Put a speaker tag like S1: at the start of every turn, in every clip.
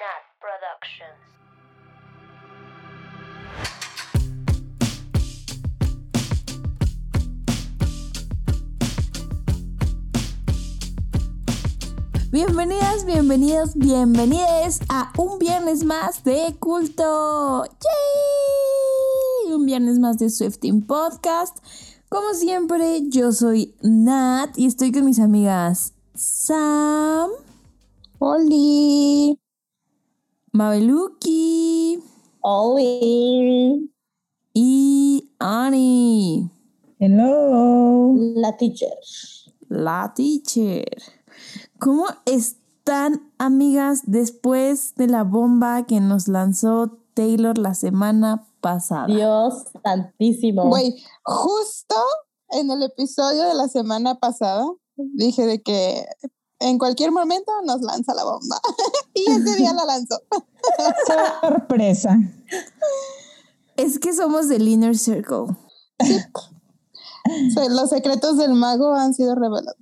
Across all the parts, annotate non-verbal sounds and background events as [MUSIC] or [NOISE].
S1: Nat Productions.
S2: Bienvenidas, bienvenidos, bienvenides a un viernes más de culto. ¡Yay! Un viernes más de Swifting Podcast. Como siempre, yo soy Nat y estoy con mis amigas Sam,
S3: Oli.
S2: Mabeluki
S3: Oli.
S2: y Ani,
S4: Hello.
S3: La teacher.
S2: la teacher. ¿Cómo están, amigas, después de la bomba que nos lanzó Taylor la semana pasada?
S3: Dios santísimo.
S5: Güey, justo en el episodio de la semana pasada dije de que en cualquier momento nos lanza la bomba. [LAUGHS] y ese día la lanzó. [LAUGHS]
S4: Sorpresa.
S2: Es que somos del Inner Circle.
S5: Los secretos del mago han sido revelados.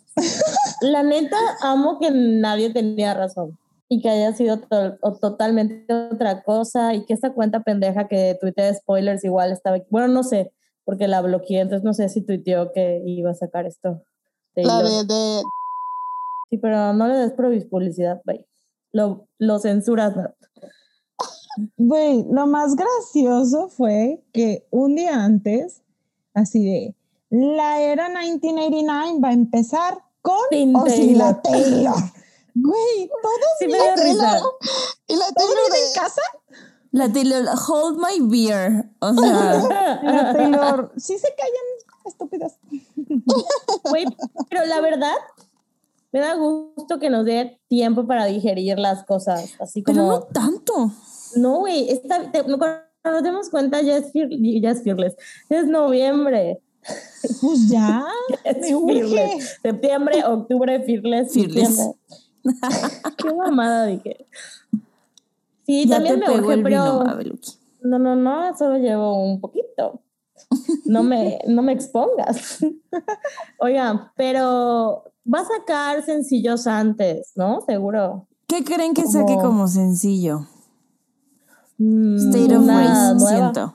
S3: La neta, amo que nadie tenía razón. Y que haya sido to- totalmente otra cosa. Y que esta cuenta pendeja que tuitea spoilers igual estaba. Bueno, no sé, porque la bloqueé. Entonces no sé si tuiteó que iba a sacar esto.
S5: La de
S3: Sí, pero no le des publicidad, bye. Lo, lo censuras, Nat.
S4: Güey, lo más gracioso fue que un día antes, así de, la era 1989 va a empezar con
S3: Sin
S4: o sin la
S3: Taylor.
S4: Taylor. Güey, todos
S3: Sí me dio risa.
S5: y la Taylor
S4: en
S5: de
S4: casa.
S2: La Taylor, hold my beer. O sea, [LAUGHS]
S4: La Taylor, sí se callan, estúpidas.
S3: Güey, pero la verdad, me da gusto que nos dé tiempo para digerir las cosas. Así como.
S2: pero no tanto.
S3: No, güey, esta- te- no, cuando nos demos cuenta ya es, fear- ya es fearless. Ya es noviembre.
S4: Pues ya, [LAUGHS]
S3: Es
S4: me urge.
S3: Septiembre, octubre, fearless.
S2: Fearless. [LAUGHS]
S3: Qué mamada dije. Sí,
S2: ya
S3: también me urge,
S2: vino,
S3: pero. No, no, no, solo llevo un poquito. No me, no me expongas. [LAUGHS] Oigan, pero va a sacar sencillos antes, ¿no? Seguro.
S2: ¿Qué creen que saque
S3: Como-
S2: sencillo?
S3: Mm,
S2: State of Grace, siento.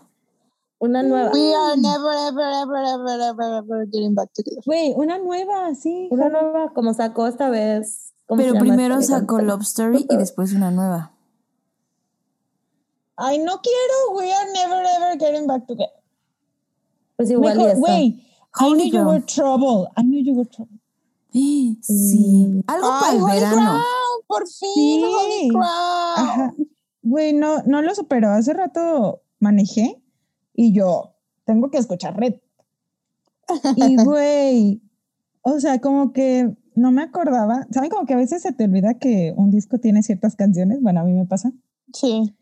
S3: Una nueva.
S5: We are never, ever, ever, ever, ever, ever getting back together.
S4: Güey, una nueva, sí.
S3: Una nueva, como sacó esta vez. ¿cómo
S2: Pero primero sacó? Love Story y después una nueva.
S4: Ay, no quiero. We are never ever getting back together.
S3: Pues igual
S4: Mejor-. Güey, I knew you were trouble. I knew you were trouble.
S2: Sí. Algo para
S5: Ay,
S2: el
S5: Holy
S2: verano.
S5: Por fin,
S4: Sí.
S5: Holy.
S4: Güey, no, no lo superó. Hace rato manejé y yo tengo que escuchar red. Y [LAUGHS] güey, o sea, como que no me acordaba. ¿Saben? Como que a veces se te olvida que un disco tiene ciertas canciones. Bueno, a mí me pasa.
S5: Sí.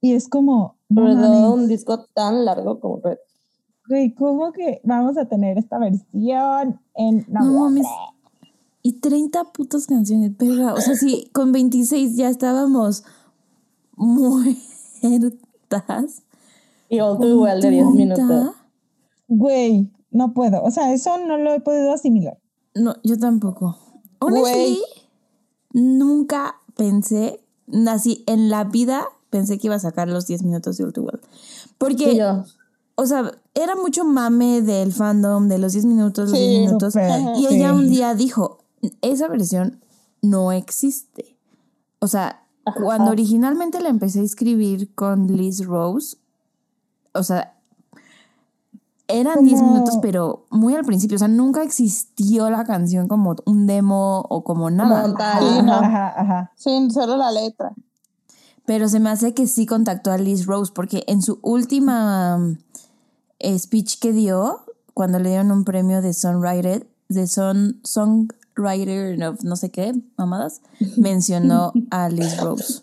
S4: Y es como, no mames,
S3: un disco tan largo como Red.
S4: Güey, ¿cómo que vamos a tener esta versión en
S2: No
S4: noviembre?
S2: mames. Y 30 putas canciones, verga. O sea, si con 26 ya estábamos muertas.
S3: Y All Too Well de 10 minutos.
S4: Güey, no puedo. O sea, eso no lo he podido asimilar.
S2: No, yo tampoco. Honestly, nunca pensé, así en la vida pensé que iba a sacar los 10 minutos de All Too Well. Porque,
S3: Y yo.
S2: O sea, era mucho mame del fandom, de los 10 minutos, los
S5: Sí,
S2: 10 minutos. Y ella
S4: sí.
S2: un día dijo, esa versión no existe. O sea,
S3: Ajá.
S2: cuando originalmente la empecé a escribir con Liz Rose, o sea, eran 10
S4: Como-
S2: minutos, pero muy al principio. O sea, nunca existió la canción como un demo o como nada.
S3: Como tal.
S5: Sí, no.
S4: Ajá, ajá.
S5: Sí, solo la letra.
S2: Pero se me hace que sí contactó a Liz Rose, porque en su última speech que dio, cuando le dieron un premio de Songwriter, de son, Songwriter of no sé qué, mamadas, [LAUGHS] mencionó a Liz Rose.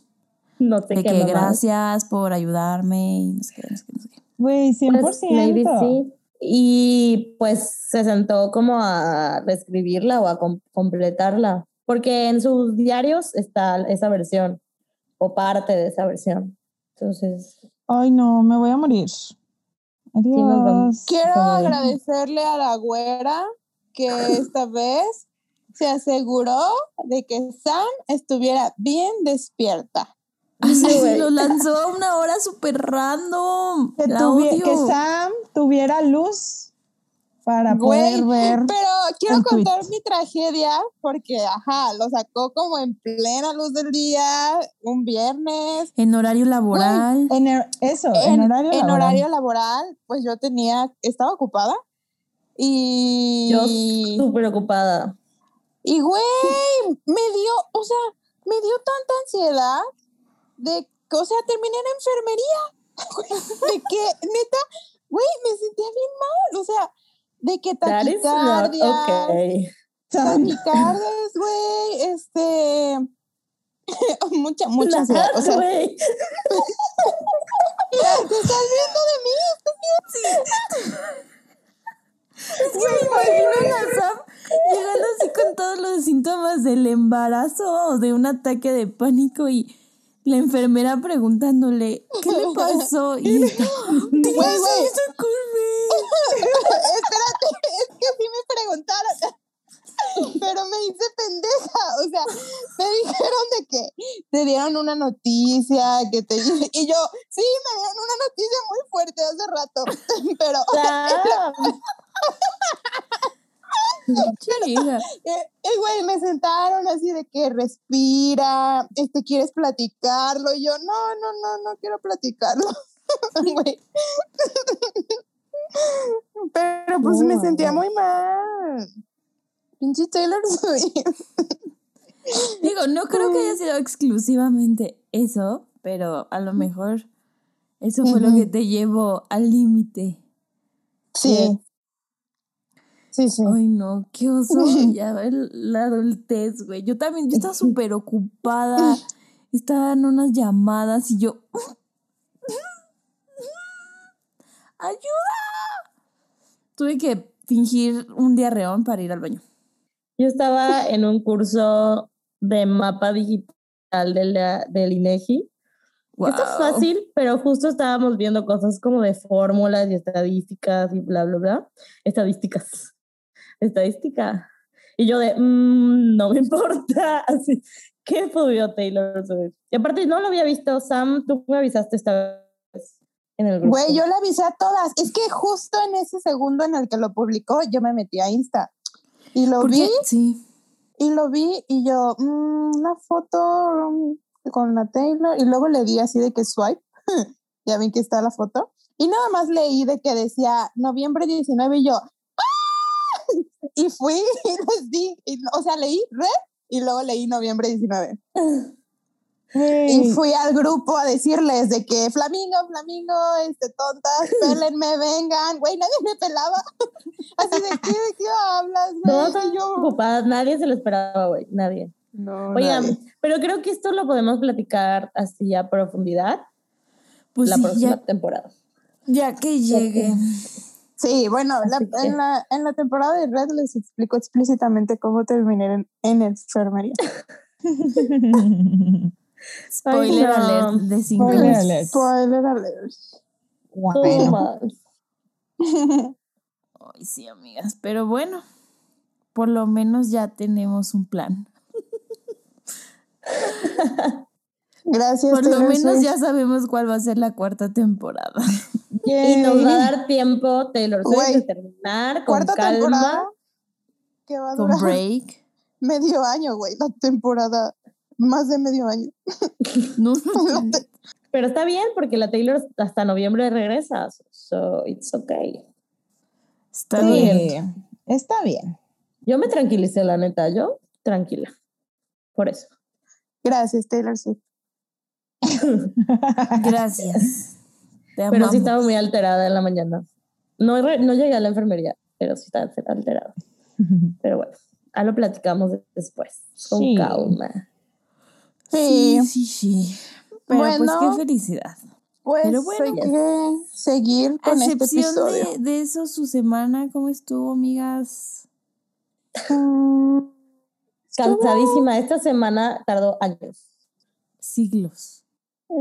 S3: No sé
S2: De
S3: qué
S2: que gracias por ayudarme y no sé qué, no sé qué, no sé qué.
S4: Güey, 100%.
S3: Pues, maybe sí. Y pues se sentó como a reescribirla o a com- completarla. Porque en sus diarios está esa versión o parte de esa versión. Entonces,
S4: Ay, no, me voy a morir.
S3: Nos.
S5: Quiero agradecerle a la güera que esta [LAUGHS] vez se aseguró de que Sam estuviera bien despierta.
S2: Así
S3: Sí, güey.
S2: lo lanzó a una hora súper random.
S4: Que,
S2: La odio.
S4: que Sam tuviera luz para
S5: Güey,
S4: poder ver.
S5: Pero quiero contar
S4: tweet.
S5: mi tragedia porque, ajá, lo sacó como en plena luz del día, un viernes.
S2: En horario laboral.
S4: En el- eso, en, horario
S5: en
S4: laboral.
S5: horario laboral, pues yo tenía, estaba ocupada. Y,
S3: Yo súper ocupada.
S5: y güey, me dio, o sea, me dio tanta ansiedad de, que, o sea, terminé en enfermería. [LAUGHS] de que, neta, güey, me sentía bien mal, o sea, de que
S3: That is not
S5: taquicardia,
S3: okay.
S5: Taquicardias, [LAUGHS] güey, este, [LAUGHS] mucha, mucha ansiedad, o sea,
S3: Güey. [LAUGHS]
S5: te estás viendo de mí,
S2: Es que me imagino a Sam llegando así con todos los síntomas del embarazo o de un ataque de pánico y la enfermera preguntándole, ¿qué le [LAUGHS] pasó? Y "¿Tienes
S5: Güey, güey.
S2: eso conmigo?". [LAUGHS]
S5: Espérate, es que sí me preguntaron, [LAUGHS] pero me hice pendeja, o sea, me dijeron de que te dieron una noticia, que te y yo, sí, me dieron una noticia muy fuerte hace rato, pero
S3: Sam. [LAUGHS] [LAUGHS]
S5: Eh, eh, güey, me sentaron así de que respira, este, ¿quieres platicarlo? Y yo, no, no, no, no quiero platicarlo. [LAUGHS] Pero pues me sentía muy mal. Pinche Taylor Swift.
S2: Digo, no creo que haya sido exclusivamente eso, pero a lo mejor eso fue lo que te llevó al límite.
S5: Sí. Sí, sí.
S2: Ay, no, qué oso. [LAUGHS] Ya el- la adultez, güey. Yo también, yo estaba [LAUGHS] súper ocupada. Estaba en unas llamadas y yo. [LAUGHS] ¡Ayuda! Tuve que fingir un diarreón para ir al baño.
S3: Yo estaba en un curso de mapa digital de la- del INEGI. que Está
S2: Guau.
S3: fácil, pero justo estábamos viendo cosas como de fórmulas y estadísticas y bla, bla, bla. Estadísticas. Estadística. Y yo de, "Mm, no me [LAUGHS] importa. Así, ¿qué subió Taylor Swift? Y aparte no lo había visto. Sam, tú me avisaste esta vez en el grupo.
S5: Güey, yo le avisé a todas. Es que justo en ese segundo en el que lo publicó, yo me metí a Insta. Y lo vi,
S2: sí.
S5: y lo vi, y yo, "Mm, una foto con la Taylor. Y luego le di así de que swipe. [LAUGHS] ya vi que está la foto. Y nada más leí de que decía noviembre 19 y yo. [LAUGHS] Y fui [LAUGHS] y les di, y- o sea, leí red y luego leí noviembre 19. Y
S4: Güey,
S5: fui al grupo a decirles de que Flamingo, Flamingo, este, tontas, [LAUGHS] pélenme, vengan. Güey, nadie me pelaba. Así de, ¿qué, de qué hablas, güey? Y yo,
S3: ocupadas, nadie se lo esperaba, güey, nadie.
S5: no,
S3: Oigan,
S5: nadie.
S3: pero creo que esto lo podemos platicar así a profundidad
S2: Pues
S3: la
S2: sí,
S3: próxima
S2: ya,
S3: temporada.
S2: ya que llegue.
S5: Sí, bueno, la-
S3: Así que-
S5: en, la, en la temporada de Red les explico explícitamente cómo terminé en, en enfermería.
S2: Spoiler
S3: no.
S2: alert de cinco
S4: Spoiler alert.
S5: Spoiler alert.
S4: Bueno. [LAUGHS]
S2: Ay, sí, amigas. Pero bueno, por lo menos ya tenemos un plan. [LAUGHS]
S5: Gracias,
S2: Por lo menos
S5: Swift.
S2: ya sabemos cuál va a ser la cuarta temporada. [LAUGHS]
S3: Y nos va a dar tiempo, Taylor Swift, de terminar con
S5: Cuarta
S3: calma.
S5: temporada que va a
S2: Con
S5: durar
S2: break. [LAUGHS]
S5: medio año, güey, la temporada. Más de medio año. [LAUGHS]
S2: No,
S3: Pero está bien porque la Taylor hasta noviembre regresa. So it's okay.
S2: está
S3: Sí.
S2: bien.
S4: Está bien.
S3: Yo me tranquilicé, la neta. Yo tranquila. Por eso.
S5: Gracias, Taylor Swift.
S2: Gracias. [LAUGHS] Te
S3: Pero sí estaba muy alterada en la mañana. No, no llegué a la enfermería, pero sí estaba alterada. [LAUGHS] Pero bueno, ahí lo platicamos después. Con
S4: Sí.
S3: calma.
S2: Sí, sí, sí. Pero
S5: Bueno.
S2: pues qué felicidad.
S5: Pues
S2: Pero bueno.
S5: hay que seguir
S2: A
S5: con este episodio.
S2: de, de eso, su semana, ¿cómo estuvo, amigas?
S5: Mm,
S3: Cansadísima. Esta semana tardó años.
S2: Siglos.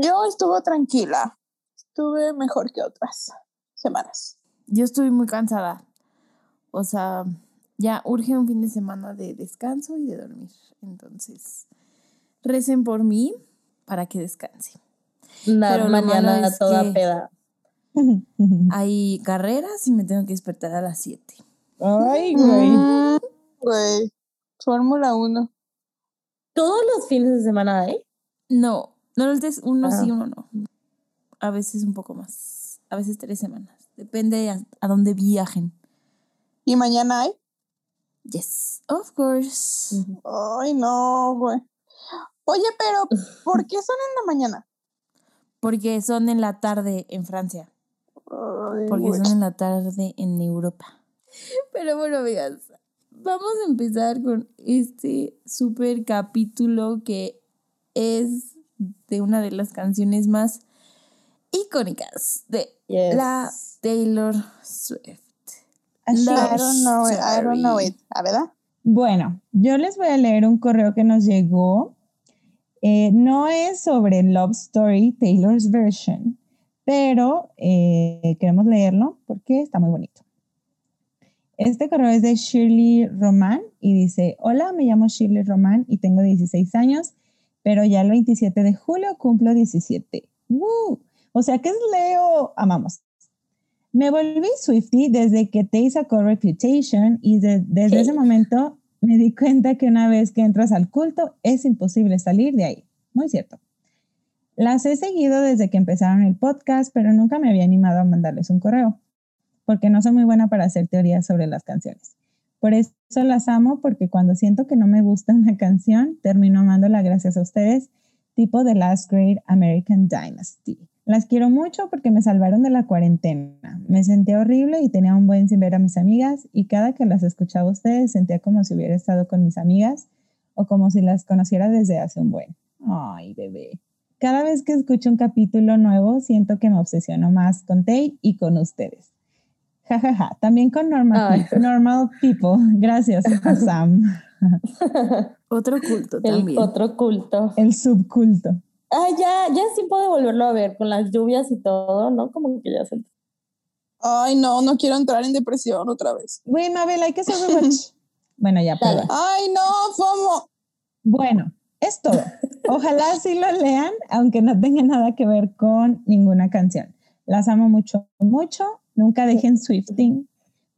S5: Yo estuve tranquila. Estuve mejor que otras semanas.
S2: Yo estoy muy cansada. O sea, ya urge un fin de semana de descanso y de dormir. Entonces, recen por mí para que descanse.
S3: La
S2: Pero
S3: mañana
S2: es
S3: toda
S2: que-
S3: peda. [LAUGHS]
S2: Hay carreras y me tengo que despertar a las 7.
S4: Ay, güey.
S5: Mm, Güey, Fórmula 1.
S3: Todos los fines de semana hay.
S2: No, no es uno
S3: Ah.
S2: sí, uno no. A veces un poco más. A veces tres semanas. Depende a, a dónde viajen.
S5: ¿Y mañana hay?
S2: Yes, of course.
S5: Ay, no, güey. Oye, pero [LAUGHS] ¿por qué son en la mañana?
S2: Porque son en la tarde en Francia.
S5: Ay,
S2: Porque
S5: güey.
S2: son en la tarde en Europa. Pero bueno, amigas, vamos a empezar con este super capítulo que es de una de las canciones más icónicas de
S3: Yes.
S2: la Taylor Swift.
S5: I don't know it, I don't know it. ¿A verdad?
S4: Bueno, yo les voy a leer un correo que nos llegó. Eh, no es sobre Love Story, Taylor's version, pero eh, queremos leerlo porque está muy bonito. Este correo es de Shirley Román y dice, hola, me llamo Shirley Román y tengo 16 años, pero ya el 27 de julio cumplo 17. ¡Woo! O sea que es Leo, amamos. Me volví Swifty desde que Tay sacó Reputation y de- desde ese momento me di cuenta que una vez que entras al culto es imposible salir de ahí. Muy cierto. Las he seguido desde que empezaron el podcast, pero nunca me había animado a mandarles un correo, porque no soy muy buena para hacer teorías sobre las canciones. Por eso las amo, porque cuando siento que no me gusta una canción, termino amándola gracias a ustedes, tipo The Last Great American Dynasty. Las quiero mucho porque me salvaron de la cuarentena. Me sentía horrible y tenía un buen sin ver a mis amigas y cada que las escuchaba a ustedes sentía como si hubiera estado con mis amigas o como si las conociera desde hace un buen. Ay, bebé. Cada vez que escucho un capítulo nuevo siento que me obsesiono más con Tay y con ustedes. Ja, ja, ja. También con normal, normal people. Gracias a Sam. [LAUGHS]
S2: Otro culto
S3: El
S2: también.
S3: otro culto.
S4: El subculto.
S3: Ah, ya, ya es tiempo de volverlo a ver con las lluvias y todo, ¿no? Como que ya se.
S5: Ay, no, no quiero entrar en depresión otra vez.
S4: Güey, Mabel, hay que hacer rewatch. [LAUGHS] bueno, ya, perdón.
S5: Ay, no, FOMO.
S4: Bueno, es todo. Ojalá sí lo lean, aunque no tenga nada que ver con ninguna canción. Las amo mucho, mucho. Nunca dejen Swifting.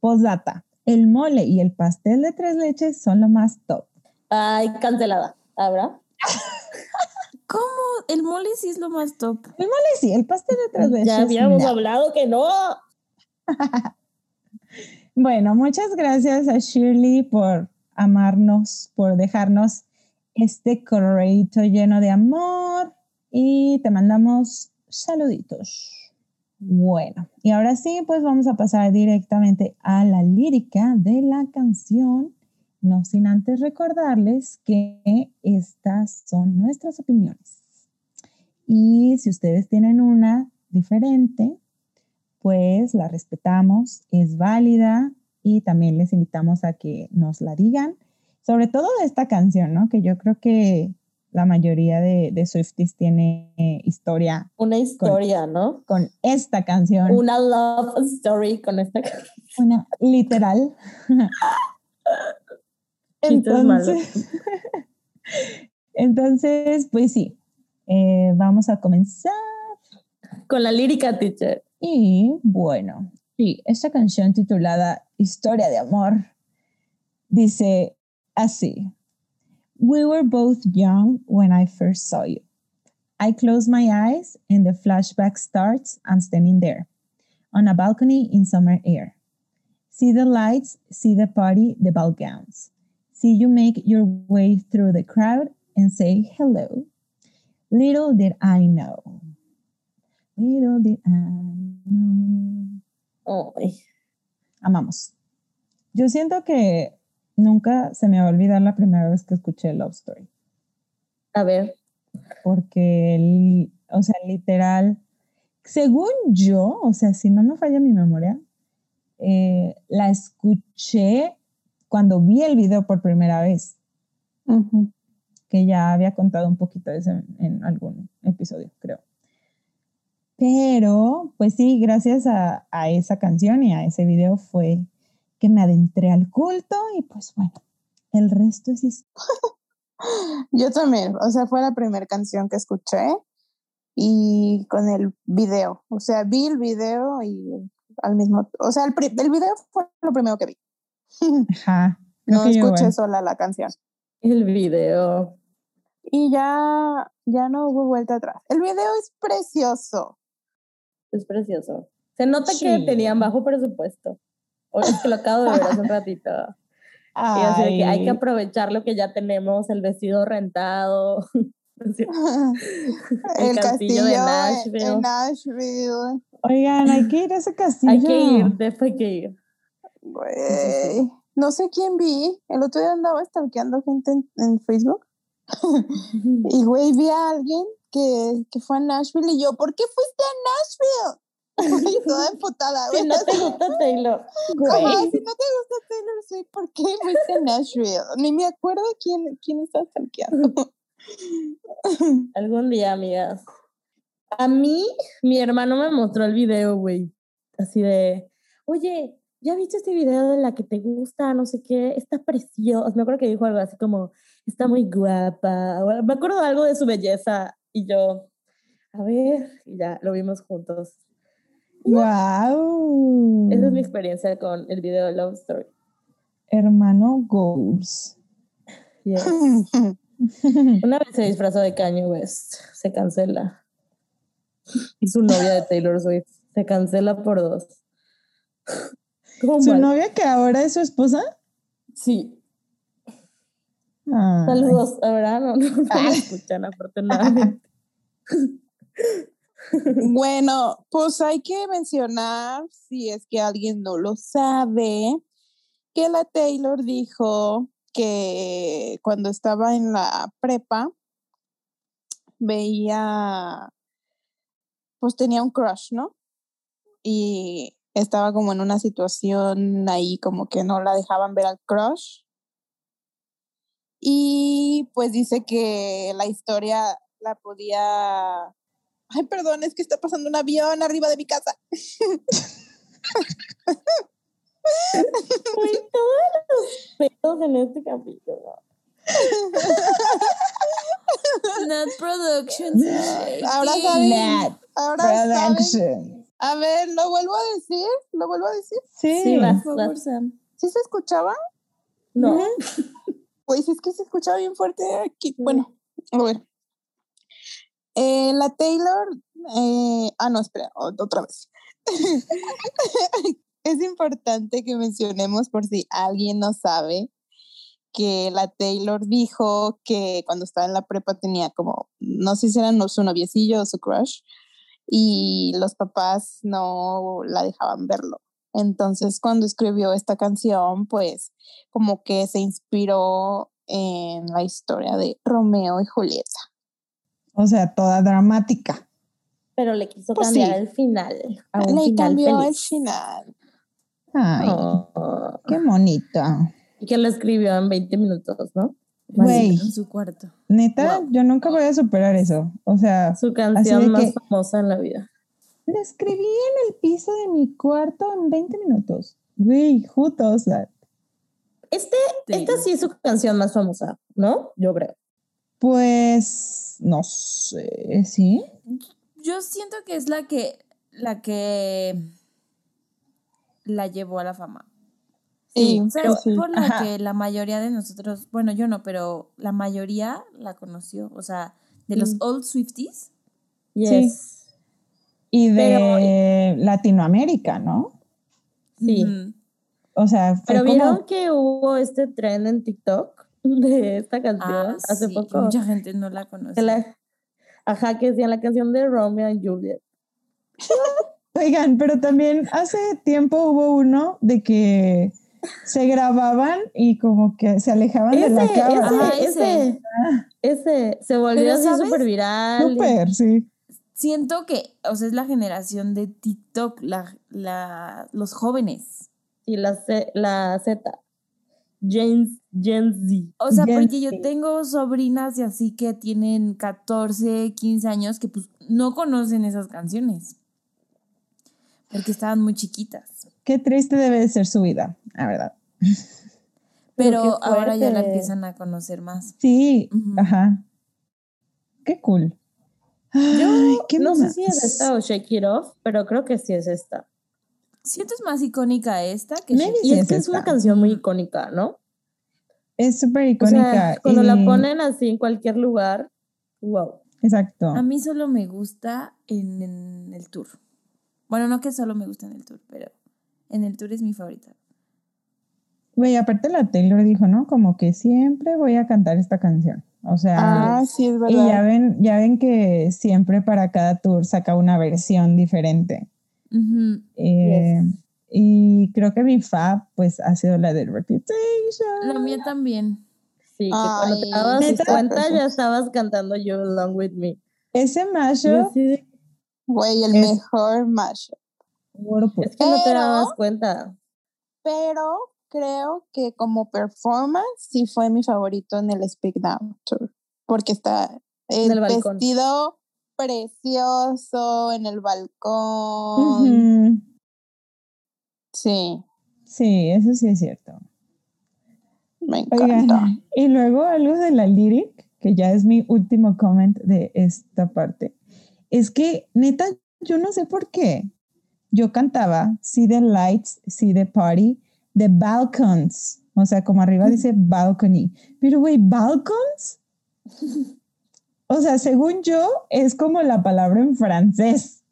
S4: Postdata. El mole y el pastel de tres leches son lo más top.
S3: Ay, cancelada. ¿Habrá? [LAUGHS]
S2: ¿Cómo? El mole sí es lo más top.
S4: El mole sí, el pastel de tres leches.
S3: Ya habíamos
S4: no.
S3: hablado que no. [LAUGHS]
S4: Bueno, muchas gracias a Shirley por amarnos, por dejarnos este correito lleno de amor y te mandamos saluditos. Bueno, y ahora sí, pues vamos a pasar directamente a la lírica de la canción, no sin antes recordarles que estas son nuestras opiniones. Y si ustedes tienen una diferente, pues la respetamos, es válida y también les invitamos a que nos la digan, sobre todo de esta canción, ¿no? Que yo creo que la mayoría de, de Swifties tiene eh, historia
S3: Una historia, ¿no?
S4: con esta canción,
S3: Una love story con esta canción. [LAUGHS]
S4: una literal. [LAUGHS] Entonces, [LAUGHS] entonces, pues sí, eh, vamos a comenzar.
S3: Con la lírica, teacher.
S4: Y bueno, sí, esta canción titulada Historia de Amor dice así. We were both young when I first saw you. I close my eyes and the flashback starts. I'm standing there on a balcony in summer air. See the lights, see the party, the ball gowns. See you make your way through the crowd and say hello. Little did I know. Little did I know.
S3: Oh.
S4: Amamos. Yo siento que nunca se me va a olvidar la primera vez que escuché Love Story.
S3: a ver.
S4: Porque, o sea, literal, según yo, o sea, si no me falla mi memoria, eh, la escuché cuando vi el video por primera vez, que ya había contado un poquito de eso en, en algún episodio, creo. Pero, pues sí, gracias a, a esa canción y a ese video fue que me adentré al culto y pues bueno, el resto es historia. [LAUGHS]
S5: Yo también, o sea, fue la primera canción que escuché y con el video, o sea, vi el video y al mismo, o sea, el, el video fue lo primero que vi. [LAUGHS]
S4: Ajá.
S5: No escuché sola la canción.
S3: El video.
S5: Y ya, ya no hubo vuelta atrás. El video es precioso.
S3: Es precioso. Se nota que tenían bajo presupuesto. O es que lo acabo de ver hace un ratito. Y así de que hay que aprovechar lo que ya tenemos, el vestido rentado. [LAUGHS] [LAUGHS]
S5: el, castillo, de Nashville. Nashville.
S4: Oigan, hay que ir a ese castillo. [LAUGHS]
S3: Hay que ir, después hay que ir.
S5: no sé quién vi. El otro día andaba stalkeando gente en, Facebook. y güey, vi a alguien que, que, fue a Nashville y yo, ¿por qué fuiste a Nashville? [LAUGHS] Toda emputada,
S3: güey. Si no te gusta Taylor.
S5: Güey. si no te gusta Taylor Swift, ¿por qué fuiste a Nashville? Ni me acuerdo quién, quién está stalkeando. [LAUGHS]
S3: Algún día, amigas. A mí, mi hermano me mostró el video, güey. Así de, oye, ¿ya viste este video de la que te gusta? No sé qué, está precioso. Me acuerdo que dijo algo así como, está muy guapa. Me acuerdo algo de su belleza y yo, a ver, y ya lo vimos juntos.
S4: ¡Wow!
S3: Esa es mi experiencia con el video de Love Story.
S4: Hermano Goals.
S3: Yes. [LAUGHS] Una vez se disfrazó de Kanye West, se cancela. Y su novia de Taylor Swift se cancela por dos.
S4: ¿Su novia que ahora es su esposa?
S3: Sí. Saludos, ahora no, no, no escuchan afortunadamente. [LAUGHS]
S5: Bueno, pues hay que mencionar, si es que alguien no lo sabe, que la Taylor dijo que cuando estaba en la prepa veía, pues tenía un crush, ¿no? Y estaba como en una situación ahí como que no la dejaban ver al crush. Y pues dice que la historia la podía... Ay, perdón, es que está pasando un avión arriba de mi casa.
S3: Uy, todos los pedos en este capítulo. Not Productions.
S5: Ahora saben. ahora Saben. A ver, ¿lo vuelvo a decir? ¿Lo vuelvo a decir?
S4: Sí, sí
S3: por favor,
S5: Sam. ¿Sí se escuchaba?
S3: No.
S5: Pues es que se escuchaba bien fuerte aquí. Bueno, a ver. Eh, la Taylor. Eh, ah, no, espera, otra vez. [LAUGHS] es importante que mencionemos por si alguien no sabe que la Taylor dijo que cuando estaba en la prepa tenía como, no sé si era su noviecillo o su crush, y los papás no la dejaban verlo. Entonces, cuando escribió esta canción, pues como que se inspiró en la historia de Romeo y Julieta.
S4: O sea, toda dramática.
S3: Pero le quiso pues cambiar el final.
S5: le cambió el final.
S4: Ay, oh. qué bonito.
S3: Y que lo escribió en 20 minutos, ¿no?
S4: Güey.
S3: En su cuarto.
S4: Neta, yo nunca voy a superar eso. O sea,
S3: su canción más famosa en la vida.
S4: La escribí en el piso de mi cuarto en 20 minutos. Güey, who does that?
S3: Este, esta sí es su canción más famosa, ¿no? Yo creo.
S4: Pues, no sé, ¿sí?
S2: Yo siento que es la que, la que la llevó a la fama.
S5: Sí,
S2: pero por lo que la mayoría de nosotros, bueno, yo no, pero la mayoría la conoció, o sea, de los old Swifties.
S4: Sí. Y de Latinoamérica, ¿no?
S3: Sí.
S4: O sea,
S3: pero vieron que hubo este trend en TikTok [LAUGHS] de esta canción ah, hace poco.
S2: mucha gente no la conoce.
S3: ajá, que decía la canción de Romeo y Juliet. [LAUGHS]
S4: Oigan, pero también hace tiempo hubo uno de que se grababan y como que se alejaban de la cámara.
S3: Ese, ese, se volvió así súper viral.
S4: Súper, sí.
S2: Siento que, o sea, es la generación de TikTok, la, la, los jóvenes.
S3: Y la, la Z. Gen, Gen Z.
S2: O sea, porque yo tengo sobrinas y así que tienen 14, 15 años que pues no conocen esas canciones. Porque estaban muy chiquitas.
S4: Qué triste debe de ser su vida, la verdad.
S2: Pero ahora ya la empiezan a conocer más.
S4: Sí, ajá. Qué cool.
S3: Yo
S4: Ay, ¿qué
S3: no sé si es esta o Shake It Off, pero creo que sí es esta.
S2: Siento es más icónica esta que
S4: Maybe
S3: Y es que es una canción muy icónica, ¿no?
S4: Es súper
S3: O
S4: icónica.
S3: sea, cuando la ponen así en cualquier lugar, wow.
S4: Exacto.
S2: A mí solo me gusta en, en el tour. Bueno, no que solo me gusta en el tour, pero en el tour es mi favorita.
S4: Güey, aparte la Taylor dijo, ¿no? Como que siempre voy a cantar esta canción. O sea,
S5: Ah, sí, es
S4: y ya
S5: verdad.
S4: ven, ya ven que siempre para cada tour saca una versión diferente.
S2: Ujú.
S4: Eh, Y creo que mi fab, pues, ha sido la de Reputation.
S2: La mía también.
S3: Sí, que cuando te dabas
S4: ¿neta?
S3: cuenta ya estabas cantando You Along With Me.
S4: Ese mashup,
S5: Güey, el
S4: Es-
S5: mejor mashup.
S3: Es que no te dabas cuenta.
S5: Pero creo que como performance sí fue mi favorito en el Speak Down Tour. Porque está el,
S3: el balcón.
S5: vestido precioso en el balcón. Sí,
S4: Sí, eso sí es cierto.
S5: me encanta.
S4: Oigan, [LAUGHS] y luego algo de la lyric, que ya es mi último comment de esta parte, es que neta, yo no sé por qué. Yo cantaba See the lights, see the party, the balcons. O sea, como arriba dice balcony. Pero, güey, balcons. [LAUGHS] O sea, según yo, es como la palabra en francés.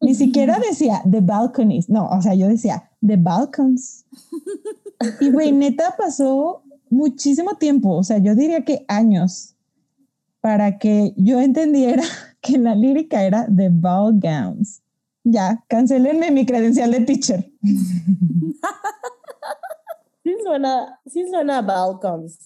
S4: Ni siquiera decía the balconies. No, o sea, yo decía the balcons. Y güey, [LAUGHS] neta pasó muchísimo tiempo, o sea, yo diría que años, para que yo entendiera [LAUGHS] que la lírica era The Ball Gowns. Ya, cancelenme mi credencial de teacher.
S3: Sí suena, sí suena a balcons.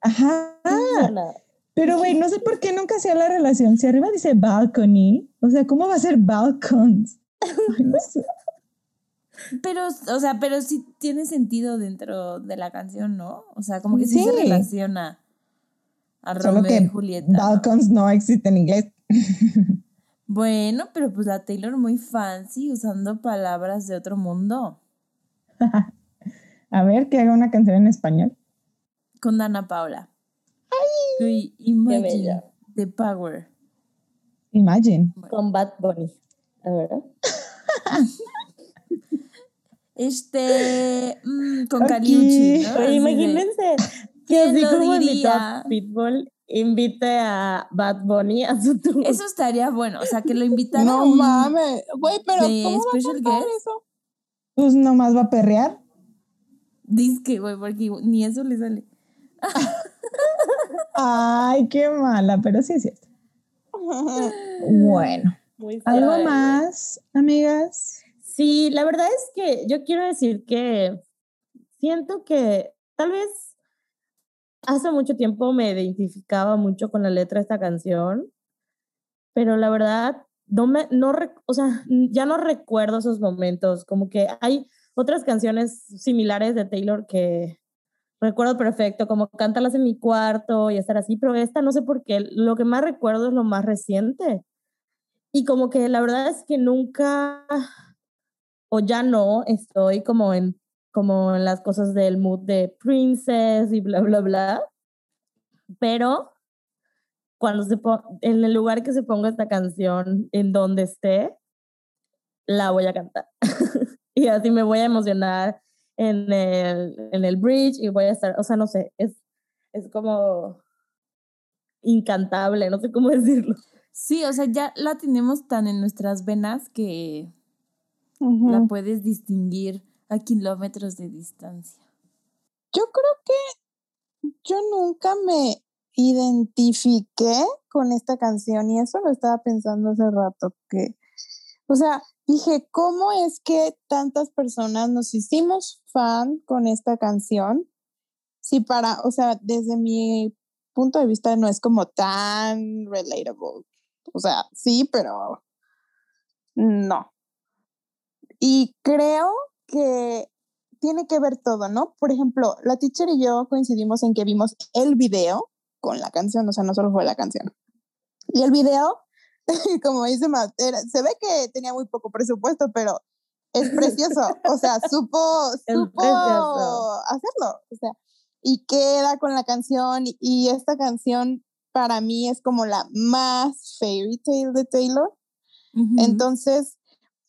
S4: Ajá.
S3: Sí suena.
S4: Pero güey, no sé por qué nunca hacía la relación. Si arriba dice balcony, o sea, ¿cómo va a ser balcons? Ay, no sé.
S2: Pero, o sea, pero sí tiene sentido dentro de la canción, ¿no? O sea, como que sí, se relaciona a
S4: Solo
S2: Romeo y Julieta. ¿no?
S4: balcons no existe en inglés.
S2: Bueno, pero pues la Taylor muy fancy usando palabras de otro mundo. [LAUGHS]
S4: A ver, que haga una canción en español.
S2: Con Dana Paula. Uy, imagine the power.
S4: Imagine.
S3: Con Bad Bunny. A ver. ¿eh?
S2: Este, mm, con
S4: Ok.
S2: Caliucci, ¿no?
S3: Oye, imagínense que
S2: ¿Quién
S3: así
S2: lo
S3: como invitó a Pitbull, invite a Bad Bunny a su tour.
S2: Eso estaría bueno, o sea, que lo invitara a
S5: No mames, güey, pero ¿cómo va a cantar eso?
S4: Pues nomás va a perrear.
S2: disque, güey, porque ni eso le sale. [LAUGHS]
S4: Ay, qué mala, pero sí es cierto. Bueno, [LAUGHS]
S3: Muy
S4: ¿algo más, amigas?
S3: Sí, la verdad es que yo quiero decir que siento que tal vez hace mucho tiempo me identificaba mucho con la letra de esta canción, pero la verdad no me, no, o sea, ya no recuerdo esos momentos, como que hay otras canciones similares de Taylor que recuerdo perfecto, como cantarlas en mi cuarto y estar así, pero esta no sé por qué, lo que más recuerdo es lo más reciente. Y como que la verdad es que nunca o ya no estoy como en como en las cosas del mood de princess y bla bla bla pero cuando se en el lugar que se ponga esta canción en donde esté la voy a cantar [LAUGHS] y así me voy a emocionar en el, en el bridge y voy a estar o sea no sé es es como incantable no sé cómo [LAUGHS] decirlo
S2: Sí, o sea, ya la tenemos tan en nuestras venas que la puedes distinguir a kilómetros de distancia.
S5: Yo creo que yo nunca me identifiqué con esta canción y eso lo estaba pensando hace rato que, o sea, dije, ¿cómo es que tantas personas nos hicimos fan con esta canción? Si para, o sea, desde mi punto de vista no es como tan relatable. O sea, sí, pero no. Y creo que tiene que ver todo, ¿no? Por ejemplo, la teacher y yo coincidimos en que vimos el video con la canción, o sea, no solo fue la canción. Y el video, [LAUGHS] como dice Matera, se ve que tenía muy poco presupuesto, pero es precioso. O sea, [LAUGHS] supo, supo hacerlo. O sea, y queda con la canción y esta canción para mí es como la más fairy tale de Taylor. Entonces,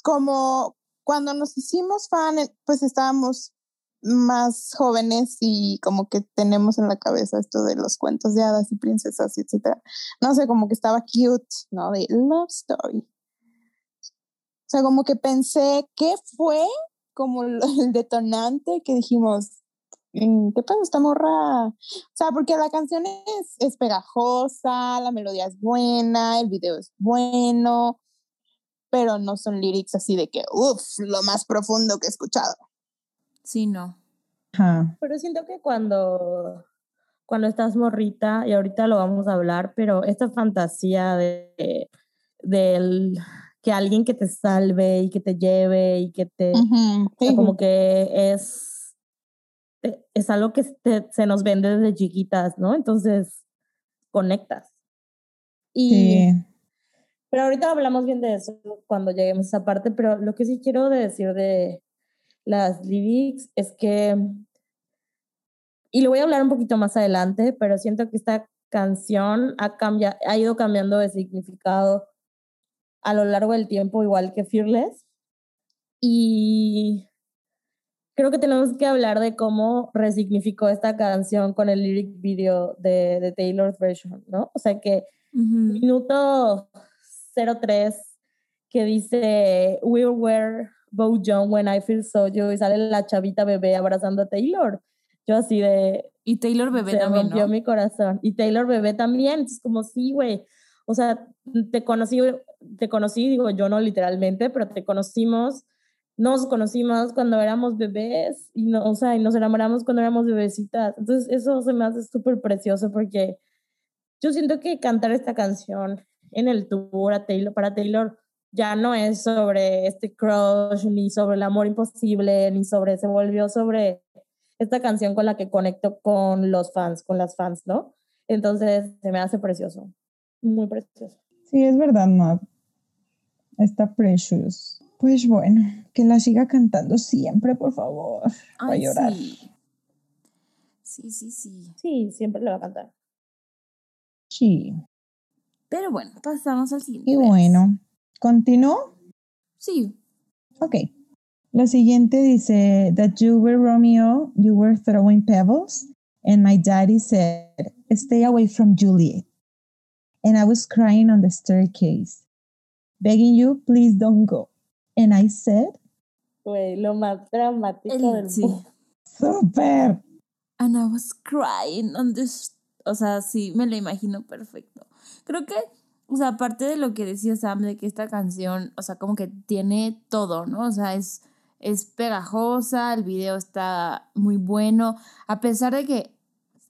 S5: como cuando nos hicimos fan, eh, pues estábamos más jóvenes y como que tenemos en la cabeza esto de los cuentos de hadas y princesas, etcétera. No sé, como que estaba cute, ¿no? De love story. O sea, como que pensé, ¿qué fue como el detonante que dijimos, mm, ¿qué pasa esta morra? O sea, porque la canción es, es pegajosa, la melodía es buena, el video es bueno, pero no son lyrics así de que, uff, lo más profundo que he escuchado.
S2: Sí, no.
S3: Pero siento que cuando, cuando estás morrita, y ahorita lo vamos a hablar, pero esta fantasía de, del que alguien que te salve y que te lleve y que te, como que es, e, es algo que se nos vende desde chiquitas, ¿no? Entonces, conectas. Y, sí. Pero ahorita hablamos bien de eso cuando lleguemos a esa parte, pero lo que sí quiero decir de las lyrics es que, y lo voy a hablar un poquito más adelante, pero siento que esta canción ha, cambiado, ha ido cambiando de significado a lo largo del tiempo, igual que Fearless. Y creo que tenemos que hablar de cómo resignificó esta canción con el lyric video de, de Taylor's version, ¿no? O sea que minuto 03 que dice We were young when I feel so you y sale la chavita bebé abrazando a Taylor. Yo así de...
S2: Y Taylor bebé se también,
S3: rompió mi corazón. Y Taylor bebé también. Es como, sí, güey. O sea, te conocí, te conocí, digo yo no literalmente, pero te conocimos, nos conocimos cuando éramos bebés y, no, o sea, y nos enamoramos cuando éramos bebecitas. Entonces eso se me hace súper precioso porque yo siento que cantar esta canción en el tour a Taylor, para Taylor ya no es sobre este crush, ni sobre el amor imposible, ni sobre, se volvió sobre esta canción con la que conecto con los fans, con las fans, ¿no? Entonces se me hace precioso, muy precioso.
S4: Sí, es verdad, Matt. Está precious. Pues bueno, que la siga cantando siempre, por favor. a llorar.
S2: Sí. sí, sí, sí.
S3: Sí, siempre le va a cantar.
S4: Sí.
S2: Pero bueno, pasamos al siguiente.
S4: Y bueno, ¿continúo?
S2: Sí.
S4: Ok. La siguiente dice, that you were Romeo, you were throwing pebbles, and my daddy said, stay away from Juliet. And I was crying on the staircase, begging you, please don't go. And I said,
S3: Güey, lo más dramático del sí. mundo.
S4: Super.
S2: And I was crying on the... O sea, sí, me lo imagino perfecto. Creo que, o sea, aparte de lo que decía Sam, de que esta canción, o sea, como que tiene todo, ¿no? O sea, es, es pegajosa, el video está muy bueno, a pesar de que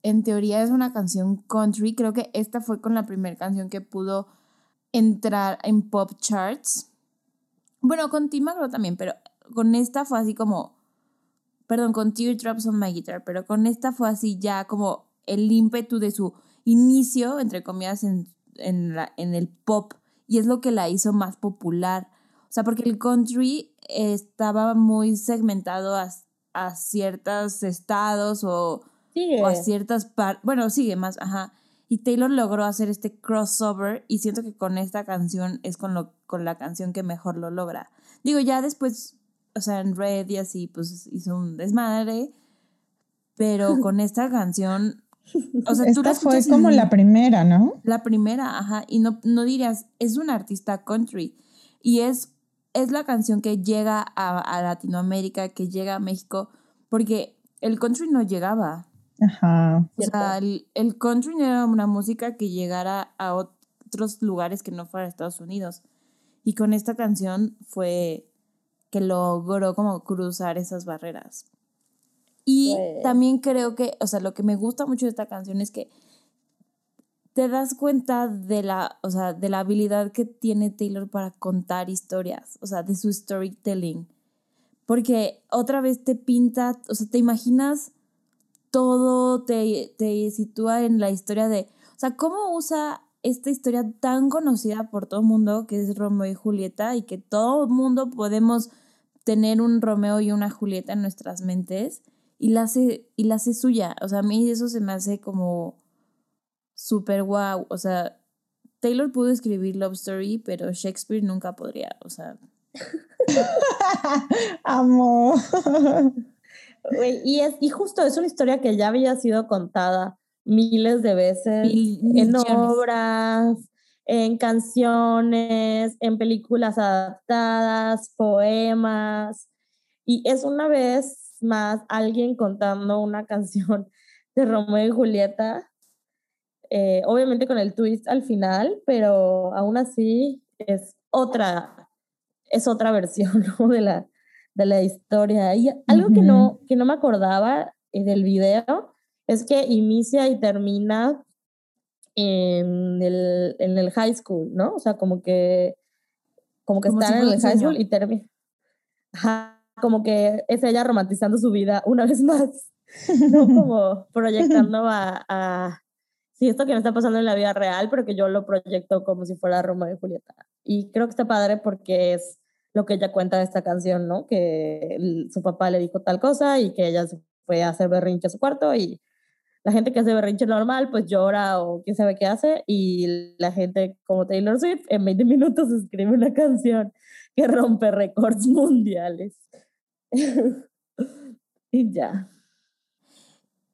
S2: en teoría es una canción country, creo que esta fue con la primera canción que pudo entrar en pop charts. Bueno, con Tim McGraw también, pero con esta fue así como, perdón, con Teardrops on My Guitar, pero con esta fue así ya como el ímpetu de su inicio, entre comillas, en, en, la, en el pop y es lo que la hizo más popular. O sea, porque el country estaba muy segmentado a, a ciertos estados o, o a ciertas partes. Bueno, sigue más, ajá. Y Taylor logró hacer este crossover y siento que con esta canción es con, lo, con la canción que mejor lo logra. Digo, ya después, o sea, en Red y así, pues hizo un desmadre, pero [LAUGHS] con esta canción
S4: o sea, Esta fue como la primera, ¿no?
S2: La primera, ajá. Y no, no dirías, es un artista country. Y es, es la canción que llega a, Latinoamérica, que llega a México, porque el country no llegaba.
S4: Ajá.
S2: O sea, el, el country no era una música que llegara a otros lugares que no fuera Estados Unidos. Y con esta canción fue que logró como cruzar esas barreras. Y pues también creo que, o sea, lo que me gusta mucho de esta canción es que te das cuenta de la, o sea, de la habilidad que tiene Taylor para contar historias, o sea, de su storytelling. Porque otra vez te pinta, o sea, te imaginas todo, te, te sitúa en la historia de, o sea, cómo usa esta historia tan conocida por todo el mundo, que es Romeo y Julieta, y que todo el mundo podemos tener un Romeo y una Julieta en nuestras mentes y la hace, y la hace suya. O sea, a mí eso se me hace como súper guau. O sea, Taylor pudo escribir Love Story, pero Shakespeare nunca podría. O sea. [LAUGHS]
S4: Amo.
S3: Y, es, y justo es una historia que ya había sido contada miles de veces
S2: Mil-
S3: en
S2: millones.
S3: obras, en canciones, en películas adaptadas, poemas. Y es una vez más alguien contando una canción [LAUGHS] de Romeo y Julieta, eh, obviamente con el twist al final, pero aún así es otra, es otra versión [LAUGHS] ¿no? de, la, de la historia. Y algo que, no, que no me acordaba eh, del video es que inicia y termina en el, en el high school, ¿no? O sea, como que, como que
S2: Como si
S3: están en
S2: fuera
S3: el high school y termina. Ajá, como que es ella romantizando su vida una vez más, [LAUGHS] ¿no? Como proyectando a, a sí, esto que me está pasando en la vida real, pero que yo lo proyecto como si fuera Romeo y Julieta. Y creo que está padre porque es lo que ella cuenta de esta canción, ¿no? Que el- su papá le dijo tal cosa y que ella se fue a hacer berrinche a su cuarto y la gente que hace berrinche normal pues llora o quién sabe qué hace y la gente como Taylor Swift en 20 minutos escribe una canción que rompe récords [LAUGHS] mundiales. [LAUGHS] y ya.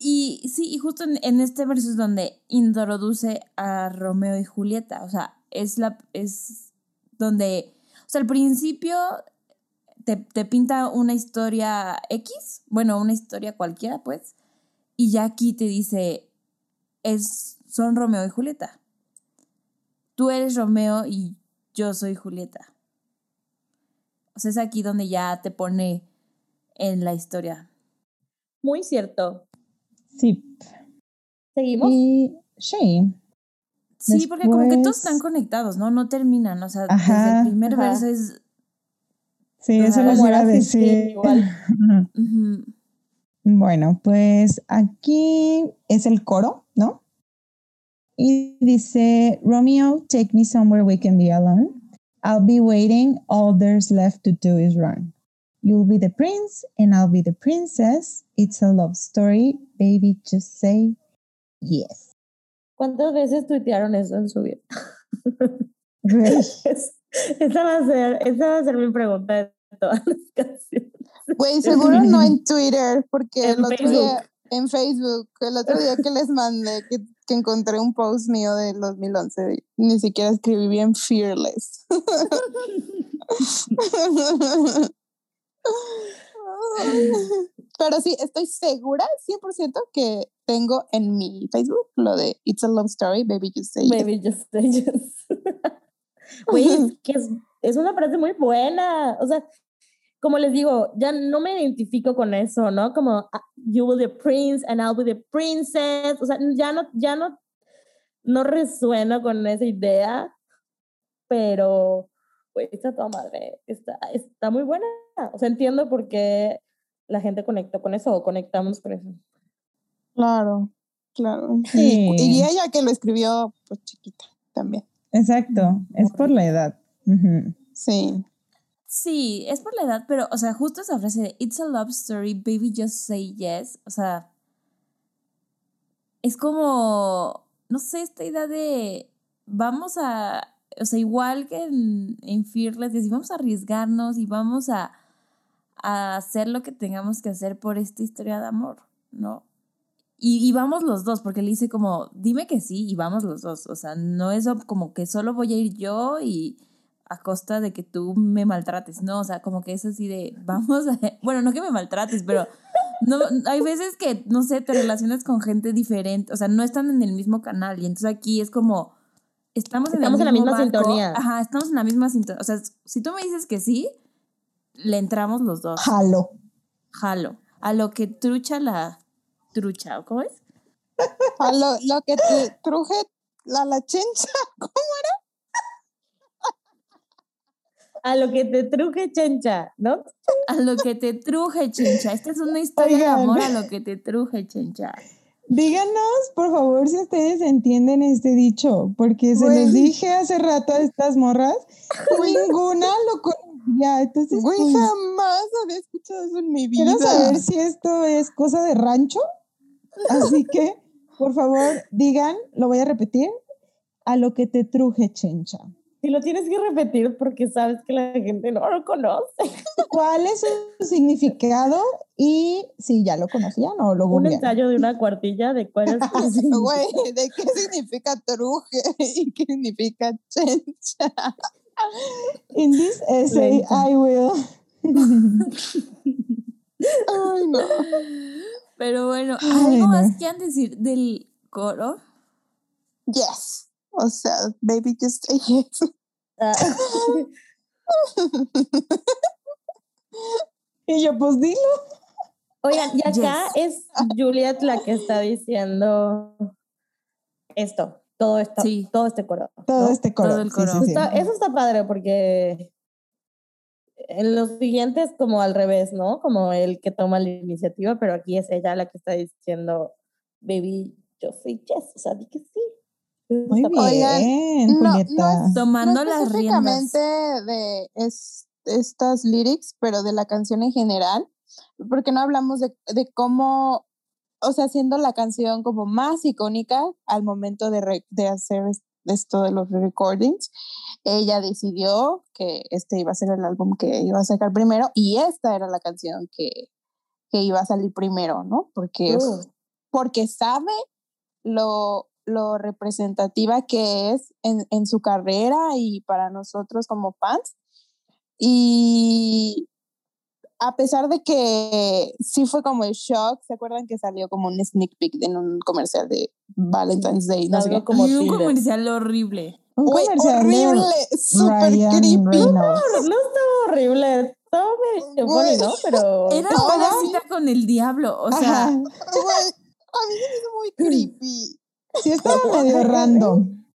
S2: Y sí, y justo en, este verso es donde introduce a Romeo y Julieta. O sea, es la. es donde. O sea, al principio te, te pinta una historia X, bueno, una historia cualquiera, pues. Y ya aquí te dice. Es, son Romeo y Julieta. Tú eres Romeo y yo soy Julieta. O sea, es aquí donde ya te pone en la historia.
S3: Muy cierto.
S4: Sí.
S3: ¿Seguimos?
S4: Y sí.
S2: Sí, porque como que todos están conectados, ¿no? No terminan, o sea, desde el primer
S3: ajá.
S2: verso es...
S4: Sí, eso
S3: Como
S4: iba a decir.
S3: Igual. [LAUGHS]
S4: Bueno, pues aquí es el coro, ¿no? Y dice, Romeo, take me somewhere we can be alone. I'll be waiting. All there's left to do is run. You'll be the prince and I'll be the princess. It's a love story. Baby, just say yes.
S3: ¿Cuántas veces tuitearon eso en su vida? [LAUGHS] Es- esa, va a ser, esa va a ser mi pregunta de todas las canciones.
S5: Güey, seguro no en [LAUGHS] Twitter, porque
S3: En
S5: el otro
S3: Facebook.
S5: día, en Facebook, el otro día que les mandé, que, que encontré un post mío del 2011, ni siquiera escribí bien fearless. [LAUGHS] [LAUGHS] Pero sí, estoy segura, 100% que tengo en mi Facebook lo de It's a Love Story, Baby Just Say Yes.
S3: Baby, just say yes. [LAUGHS] Güey, es que es, es una frase muy buena. O sea, como les digo, ya no me identifico con eso, ¿no? Como ah, you will be the prince and I'll be the princess. O sea, ya no, ya no, no resueno con esa idea, pero, güey, está toda madre. Está, está muy buena. O sea, entiendo por qué la gente conectó con eso o conectamos con eso.
S5: Claro, claro.
S4: Sí.
S5: Y, y ella que lo escribió, pues chiquita también.
S4: exacto, es por la edad.
S5: Sí.
S2: Sí, es por la edad, pero, o sea, justo esa frase de It's a love story, baby, just say yes, o sea, es como, no sé, esta idea de vamos a, o sea, igual que en, en Fearless, decir, vamos a arriesgarnos y vamos a, a hacer lo que tengamos que hacer por esta historia de amor, ¿no? Y, y vamos los dos, porque le dice como, dime que sí y vamos los dos. O sea, no es como que solo voy a ir yo y a costa de que tú me maltrates. No, o sea, como que es así de, [LAUGHS] vamos a... [LAUGHS] Bueno, no que me maltrates, pero no, hay veces que, no sé, te relacionas con gente diferente, o sea, no están en el mismo canal y entonces aquí es como, estamos en,
S3: Estamos en la misma
S2: barco.
S3: sintonía.
S2: Ajá, estamos en la misma sintonía. O sea, si tú me dices que sí, le entramos los dos.
S4: Jalo.
S2: Jalo. A lo que trucha la trucha, ¿o cómo es?
S5: A lo, lo que te truje a la chencha. [LAUGHS]
S3: A lo que te truje chencha, ¿no?
S2: A lo que te truje, chencha. Esta es una historia
S4: Oigan.
S2: de amor a lo que te truje, chencha.
S4: Díganos, por favor, si ustedes entienden este dicho, porque se les dije hace rato a estas morras, [LAUGHS] ninguna lo conectó. Ya, entonces,
S5: Güey,
S4: pues,
S5: jamás había escuchado eso en mi vida.
S4: quiero saber si esto es cosa de rancho. Así que, por favor, digan, lo voy a repetir, a lo que te truje, chencha.
S3: Si lo tienes que repetir porque sabes que la gente no lo conoce. [LAUGHS]
S4: ¿Cuál es su significado? Y si ya lo conocían o lo
S3: Un
S4: googlearon.
S3: ensayo de una cuartilla de cuál es [LAUGHS] el
S5: Güey, ¿de qué significa truje [LAUGHS] y qué significa chencha?
S4: In this essay,
S3: Lenta.
S4: I will.
S5: Ay, no.
S2: Pero bueno,
S4: Ay,
S2: ¿algo más quieran decir del coro?
S5: Yes. O sea, baby, just say yes.
S4: Y yo, pues dilo.
S3: Oigan, y acá es Juliet la que está diciendo esto, todo esto,
S2: Sí.
S3: todo este coro.
S4: Todo
S3: ¿no?
S4: este coro.
S2: Todo el
S4: sí,
S2: coro.
S4: sí, sí.
S3: Está- eso está padre porque en los siguientes como al revés, ¿no? Como el que toma la iniciativa, pero aquí es ella la que está diciendo, baby, yo soy Jess, o sea, di que sí.
S4: Muy bien.
S5: Oigan, no- no es-
S2: Tomando
S5: no
S2: las riendas.
S5: de es- estas lyrics, pero de la canción en general, porque no hablamos de, de cómo, o sea, siendo la canción como más icónica al momento de, re- de hacer es- esto de los recordings, ella decidió que este iba a ser el álbum que iba a sacar primero y esta era la canción que, que iba a salir primero, ¿no? Porque,
S3: Uh.
S5: porque sabe lo, lo representativa que es en, en su carrera y para nosotros como fans. Y a pesar de que sí fue como el shock, ¿se acuerdan que salió como un sneak peek en un comercial de Valentine's Day? No sé
S3: Algo
S5: qué.
S3: como
S2: y un comercial horrible.
S4: Un
S5: Güey,
S4: comercial
S5: horrible, súper creepy.
S4: Reynolds.
S3: No estaba horrible, estaba medio funny, ¿no? Pero
S2: Era
S5: No,
S2: una cita con el diablo, o sea,
S4: Ajá.
S5: A mí se me hizo muy [CLEARS THROAT] creepy.
S4: Sí, estaba medio random.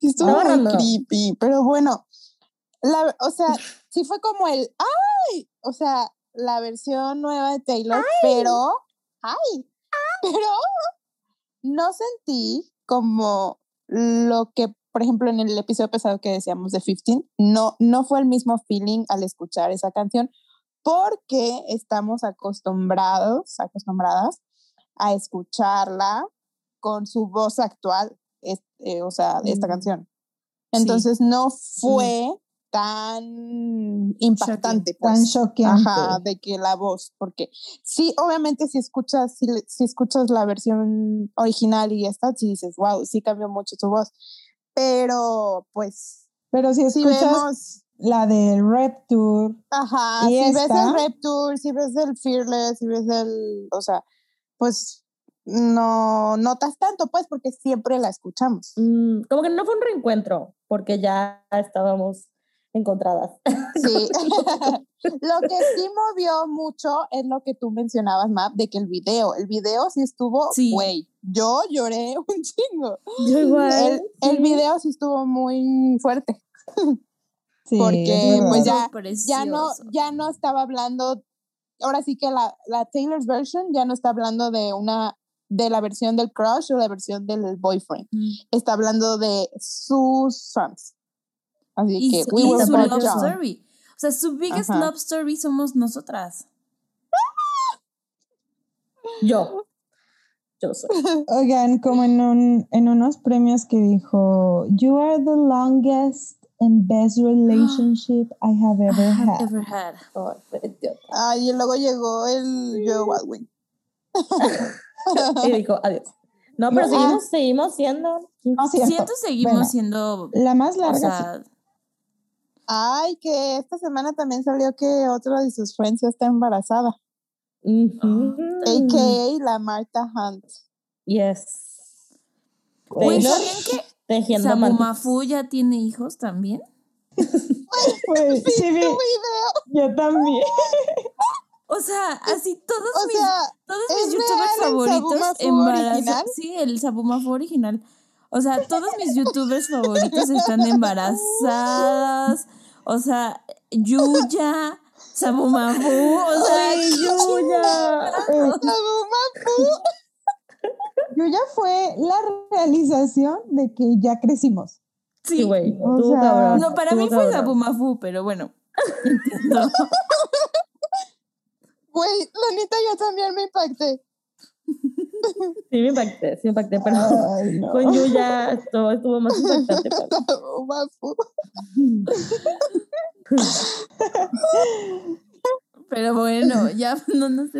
S5: Sí, estuvo
S3: Estaba
S5: muy
S3: random.
S5: creepy, pero bueno, la, o sea, [LAUGHS] sí fue como el, ¡ay! O sea, la versión nueva de Taylor, pero, ¡ay! Pero no sentí como lo que, por ejemplo, en el episodio pasado que decíamos de 15, no, no fue el mismo feeling al escuchar esa canción, porque estamos acostumbrados, acostumbradas a escucharla con su voz actual, es- eh, o sea, de esta
S3: Mm.
S5: canción.
S2: Sí.
S5: Entonces no fue tan impactante,
S4: Tan
S5: pues.
S4: choqueante.
S5: Ajá, de que la voz, porque sí, obviamente si escuchas, si, si escuchas la versión original y esta, sí dices, wow, sí cambió mucho su voz. Pero pues
S4: Pero si
S5: si
S4: escuchas
S5: vemos,
S4: la de Rep Tour,
S5: ajá,
S4: ¿Y
S5: si ves
S4: esta?
S5: el Rapture, si ves el Fearless, si ves el, o sea, pues no notas tanto, pues, porque siempre la escuchamos.
S3: mm, como que no fue un reencuentro, porque ya estábamos encontradas.
S5: Sí. [LAUGHS] [LAUGHS] lo que sí movió mucho es lo que tú mencionabas, Map, de que el video, el video sí estuvo,
S2: Sí.
S5: güey, yo lloré [LAUGHS] un chingo.
S3: Yo igual.
S5: El, el video sí estuvo muy fuerte,
S4: sí,
S5: Porque,
S4: es
S5: pues, ya- ya no, ya no estaba hablando, ahora sí que la, la Taylor's version ya no está hablando de una, de la versión del crush o la versión del boyfriend,
S2: Mm.
S5: está hablando de sus fans. Así
S2: Y
S5: que,
S2: su,
S5: we
S2: y su love story. O sea, su biggest
S5: Ajá.
S2: love story somos nosotras. [LAUGHS]
S3: Yo. Yo soy. [LAUGHS]
S4: Oigan, como en, un, en unos premios que dijo, You are the longest and best relationship [GASPS] I have ever
S2: I have
S4: had.
S2: ever
S5: y luego llegó el Joe Baldwin. [LAUGHS] [LAUGHS]
S3: Y dijo, adiós. No, pero
S4: No,
S3: seguimos, seguimos siendo.
S4: No, cierto.
S2: Siento seguimos
S4: Bueno,
S2: siendo,
S4: La más
S2: o
S4: larga, sí.
S2: sea,
S5: Ay, que esta semana también salió que otra de sus friends ya está embarazada. AKA la Martha Hunt.
S3: Yes. Taylor
S2: ¿sabían que. Sabumafu ya tiene hijos también?
S4: Güey, [LAUGHS] sí vi, yo también. [LAUGHS]
S2: O sea, así todos
S5: O
S2: mis,
S5: sea,
S2: todos
S5: ¿es
S2: mis youtubers favoritos
S5: Sabumafu
S2: embarazados.
S5: original?
S2: Sí, el Sabumafu original. O sea, todos mis youtubers favoritos están embarazadas. O sea, Yuya, Sabumafu, o sea,
S3: Ay, Yuya.
S4: Yo ya fue la realización de que ya crecimos.
S3: Sí, güey.
S2: No, para mí fue. Sabumafu, pero bueno. Entiendo. [LAUGHS]
S5: Güey, la neta yo también me impacté.
S3: Sí, me impacté, sí me impacté, pero
S4: Ay, no.
S3: con Yuya estuvo, estuvo más impactante.
S2: Pero [LAUGHS] bueno, ya no nos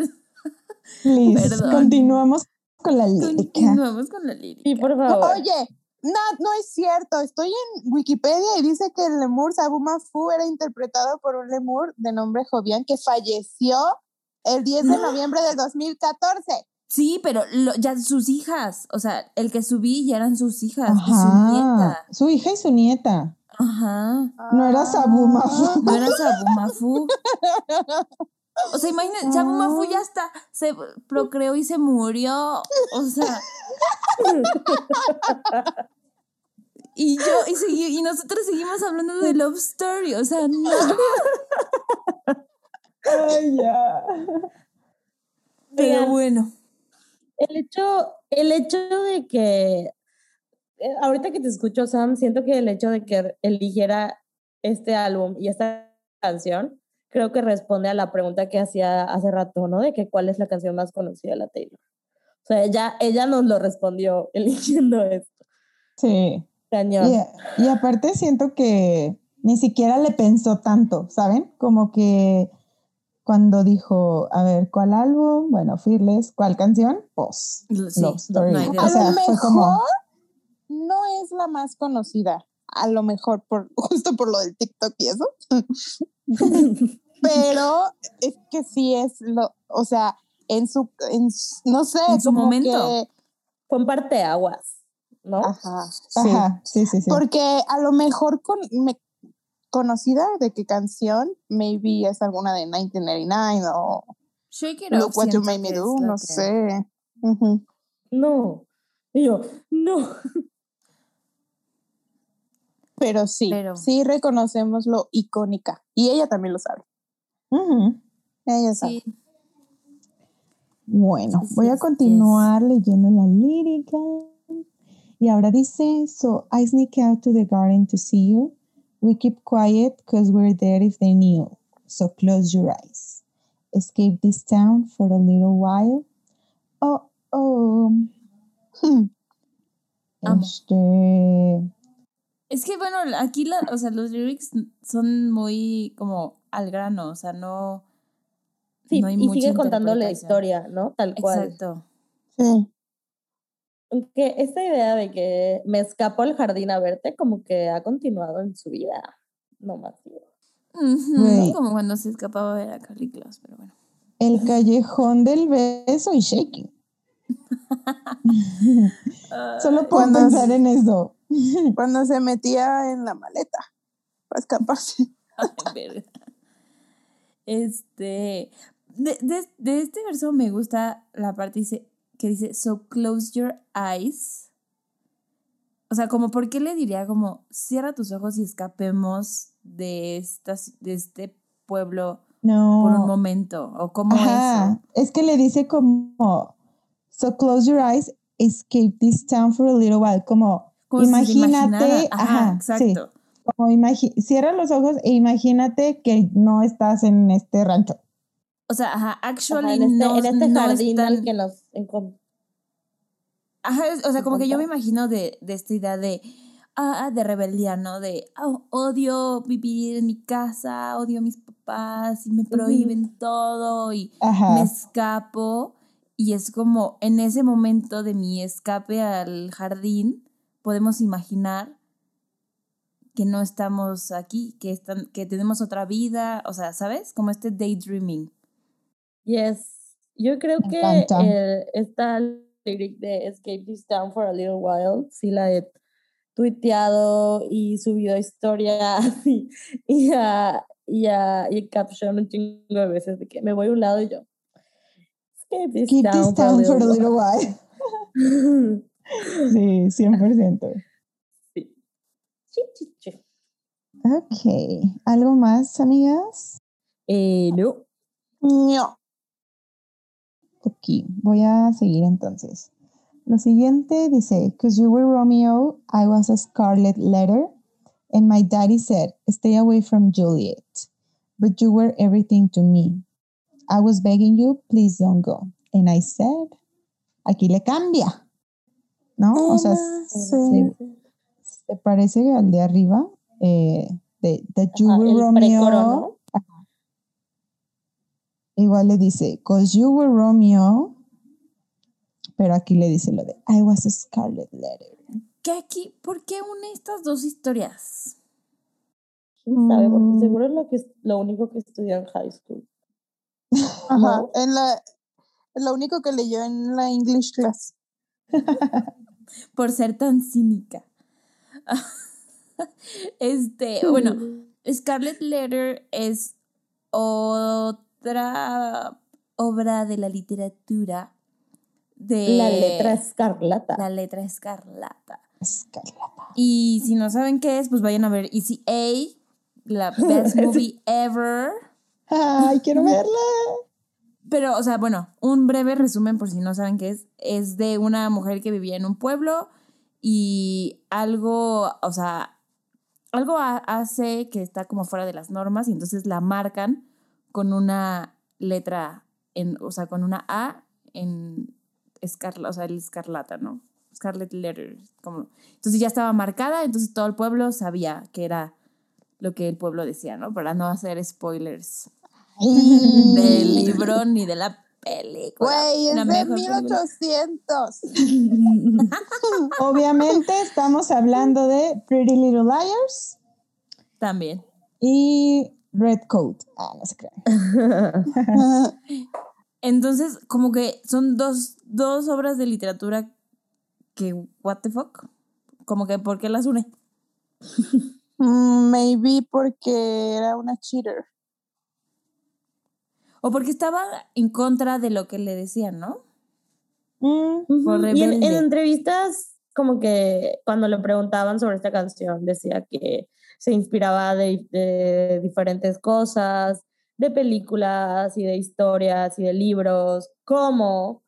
S4: Liz,
S2: Perdón.
S4: continuamos con la lírica.
S2: continuamos con la lírica.
S3: Sí, por favor.
S5: Oye, no, no es cierto. Estoy en Wikipedia y dice que el lemur Sabuma Fu era interpretado por un lemur de nombre Jovian que falleció el 10 de noviembre del 2014.
S2: Sí, pero lo- ya sus hijas, o sea, el que subí ya eran sus hijas y su nieta.
S4: Su hija y su nieta.
S2: Ajá.
S4: No era Sabuma Fu.
S2: No era Sabumafu. O sea, imagínate, Sabumafu ya hasta se procreó y se murió. O sea. Y yo, y, segui- y nosotros seguimos hablando de Love Story. O sea, no.
S4: Ay, ya.
S2: Pero
S3: Oigan,
S2: bueno.
S3: El hecho, el hecho de que, eh, ahorita que te escucho, Sam, siento que el hecho de que eligiera este álbum y esta canción, creo que responde a la pregunta que hacía hace rato, ¿no? De que cuál es la canción más conocida de la Taylor. O sea, ella, ella nos lo respondió [LAUGHS] eligiendo esto.
S4: Sí.
S3: Cañón.
S4: Y, y aparte siento que ni siquiera le pensó tanto, ¿saben? Como que cuando dijo, a ver, ¿cuál álbum? Bueno, Fearless, ¿cuál canción? Pues,
S2: Sí,
S4: Love Story.
S2: no
S4: o
S5: A
S4: sea,
S5: lo
S4: fue
S5: mejor
S4: como,
S5: no es la más conocida. A lo mejor por [LAUGHS] justo por lo del TikTok y eso. [LAUGHS] Pero es que sí es lo, o sea, en su, en, no sé,
S2: En su
S5: como
S2: momento.
S5: que-
S3: Fue un parteaguas, ¿no?
S5: ajá, sí.
S4: ajá, sí, sí, sí.
S5: Porque a lo mejor con, me, conocida de qué canción, maybe es alguna de 1999 o
S2: Shake it
S5: Look. What You Made Me Do, no sé.
S3: No. Y yo, no.
S5: Pero sí,
S2: Pero-
S5: sí reconocemos lo icónica. Y ella también lo sabe. Ella sabe.
S2: Sí.
S4: Bueno, voy a continuar leyendo la lírica. Y ahora dice, so I sneak out to the garden to see you. We keep quiet because we're there if they knew. So close your eyes. Escape this town for a little while. Oh, oh.
S5: Hmm.
S4: Este,
S2: Es que bueno, aquí la, o sea, los lyrics son muy como al grano, o sea, no.
S3: Sí,
S2: no hay
S3: y
S2: mucha
S3: sigue contando la historia, ¿no? Tal cual.
S2: Exacto.
S5: Sí.
S3: Aunque esta idea de que me escapo al jardín a verte, como que ha continuado en su vida. No más.
S2: Ujú,
S4: Güey.
S2: Como cuando se escapaba a ver a Carly Claus, pero bueno.
S4: el callejón del beso y shaking. [LAUGHS] Solo puedo
S5: Cuando-
S4: pensar en eso. [LAUGHS]
S5: Cuando se metía en la maleta para escaparse. [LAUGHS]
S2: Ay. Este. De, de- de este verso me gusta la parte dice, que dice, so close your eyes. O sea, como, ¿por qué le diría como, cierra tus ojos y escapemos de, estas, de este pueblo
S4: No.
S2: por un momento? ¿O cómo
S4: Ajá,
S2: eso?
S4: es que le dice como, so close your eyes, escape this town for a little while, como,
S2: Como
S4: imagínate, ajá, sí.
S2: exacto.
S4: como imagi- cierra los ojos e imagínate que no estás en este rancho.
S2: O sea, ajá,
S3: Ajá,
S2: actually
S3: en este,
S2: no,
S3: en este
S2: no
S3: jardín
S2: están-
S3: que nos
S2: Ajá, o sea, como que yo me imagino de, de esta idea de, ah, de rebeldía, ¿no? De, "Oh, odio vivir en mi casa, odio a mis papás y me prohíben todo y me escapo. Y es como en ese momento de mi escape al jardín, podemos imaginar que no estamos aquí, que, están, que tenemos otra vida, o sea, ¿sabes? Como este daydreaming.
S3: Yes. Yo creo
S4: Me
S3: que eh, esta lyric de Escape This Town for a Little While, sí la he tuiteado y subido historias [LAUGHS] y, y, a, y, a, y caption un chingo de veces de que me voy a un lado y yo. Escape this
S4: keep
S3: town
S4: this town for a little while.
S3: while. [LAUGHS]
S4: Sí, 100%.
S3: sí. Chi, chi, chi.
S4: Ok, ¿algo más, amigas?
S3: Eh, no.
S5: No.
S4: Ok, voy a seguir entonces. Lo siguiente dice, Cause you were Romeo, I was a scarlet letter, and my daddy said, stay away from Juliet. but you were everything to me. I was begging you, please don't go. And I said, aquí le cambia. ¿No? O sea, se, se parece al de arriba, eh, de That You
S3: Ajá,
S4: Were Romeo.
S3: precoro, ¿no?
S4: Igual le dice, cause you were Romeo. Pero aquí le dice lo de I was a Scarlet Letter.
S2: ¿Qué aquí? ¿Por qué une estas dos historias?
S3: ¿Quién sabe? Porque
S4: Mm.
S3: seguro es lo, que, lo único que estudió en high school.
S5: Ajá.
S3: No.
S5: En la, lo único que leyó en la English class. [LAUGHS]
S2: Por ser tan cínica. [LAUGHS] Este, bueno, [LAUGHS] Scarlet Letter es otra obra de la literatura de
S3: La letra escarlata.
S2: la letra escarlata.
S4: Escarlata.
S2: Y si no saben qué es, pues vayan a ver Easy A, la [LAUGHS] best movie ever.
S4: Ay, quiero verla.
S2: Pero, o sea, bueno, un breve resumen por si no saben qué es. Es de una mujer que vivía en un pueblo y algo, o sea, algo ha- hace que está como fuera de las normas y entonces la marcan con una letra, en, o sea, con una A en escarlata, o sea, el escarlata, ¿no? Scarlet Letter. Como, entonces ya estaba marcada, entonces todo el pueblo sabía que era lo que el pueblo decía, ¿no? Para no hacer spoilers del libro ni de la película.
S5: Güey, es de
S2: mejor película.
S5: 1800. [LAUGHS]
S4: Obviamente estamos hablando de Pretty Little Liars
S2: También.
S4: y Red Coat. Ah, no se crean. [LAUGHS]
S2: Entonces, como que son dos, dos obras de literatura que, what the fuck? Como que, ¿por qué las une?
S5: Mm, Maybe porque era una cheater.
S2: O porque estaba en contra de lo que le decían, ¿no?
S4: Mm,
S2: Por
S3: Y en, entrevistas, como que cuando le preguntaban sobre esta canción, decía que se inspiraba de, de diferentes cosas, de películas y de historias y de libros, como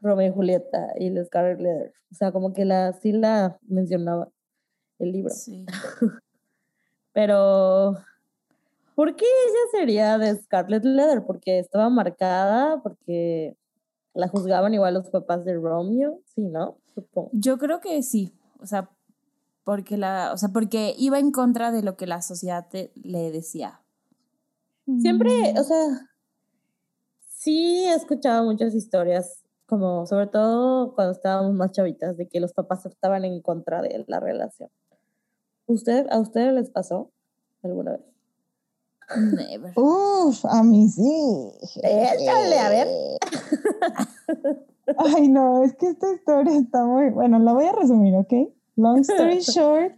S3: Romeo y Julieta y el Scarlet Letter. O sea, como que la, sí la mencionaba el libro.
S2: Sí. [LAUGHS]
S3: Pero, ¿por qué ella sería de Scarlet Letter? Porque estaba marcada, porque la juzgaban igual los papás de Romeo, sí, ¿no? Supongo.
S2: Yo creo que sí. O sea, porque la, o sea, porque iba en contra de lo que la sociedad te- le decía.
S3: Siempre, o sea, sí he escuchado muchas historias, como sobre todo cuando estábamos más chavitas, de que los papás estaban en contra de la relación. ¿Usted, ¿A ustedes les pasó alguna vez?
S2: Never.
S4: Uf, a mí sí.
S3: Échale, a ver. [LAUGHS]
S4: Ay, no, es que esta historia está muy. Bueno, la voy a resumir, ¿ok? Long story [LAUGHS] short,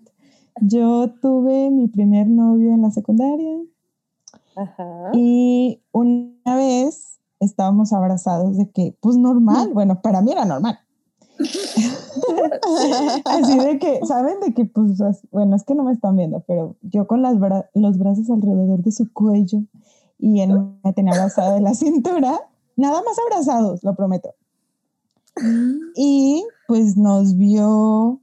S4: yo tuve mi primer novio en la secundaria
S3: Ajá.
S4: y una vez estábamos abrazados de que, pues normal, bueno, para mí era normal. [LAUGHS] Así de que, ¿saben? De que, pues, bueno, es que no me están viendo, pero yo con las bra- los brazos alrededor de su cuello y él me tenía abrazada de la cintura, nada más abrazados, lo prometo.
S2: Mm,
S4: Y pues nos vio,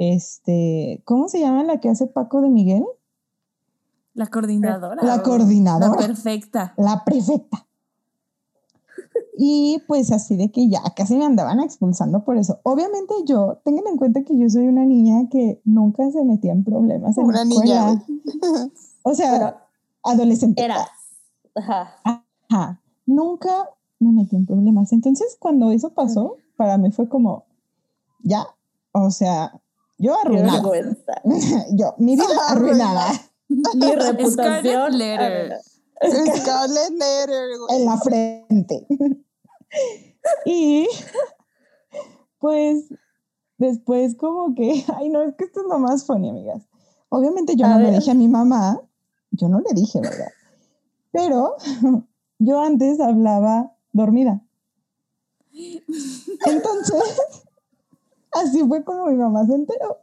S4: este, ¿cómo se llama la que hace Paco de Miguel?
S2: La coordinadora.
S4: La coordinadora.
S2: La perfecta.
S4: La prefecta. Y pues así de que ya casi me andaban expulsando por eso. Obviamente yo, tengan en cuenta que yo soy una niña que nunca se metía en problemas en la
S5: Una niña.
S4: O sea,
S3: Pero
S4: adolescente.
S3: eras. Ajá.
S4: Ajá. Nunca me metí en problemas. Entonces, cuando eso pasó, para mí fue como, ya, o sea, yo arruinada. [LAUGHS] yo, mi vida arruinada
S3: Mi [LAUGHS] reputación.
S2: Scarlet Letter. [LAUGHS]
S5: Scarlet Letter,
S4: en la frente. y pues después como que, ay no, es que esto es lo más funny, amigas. Obviamente yo
S3: A
S4: no le dije a mi mamá, yo no le dije, ¿verdad? Pero yo antes hablaba dormida. Entonces, así fue como mi mamá se enteró.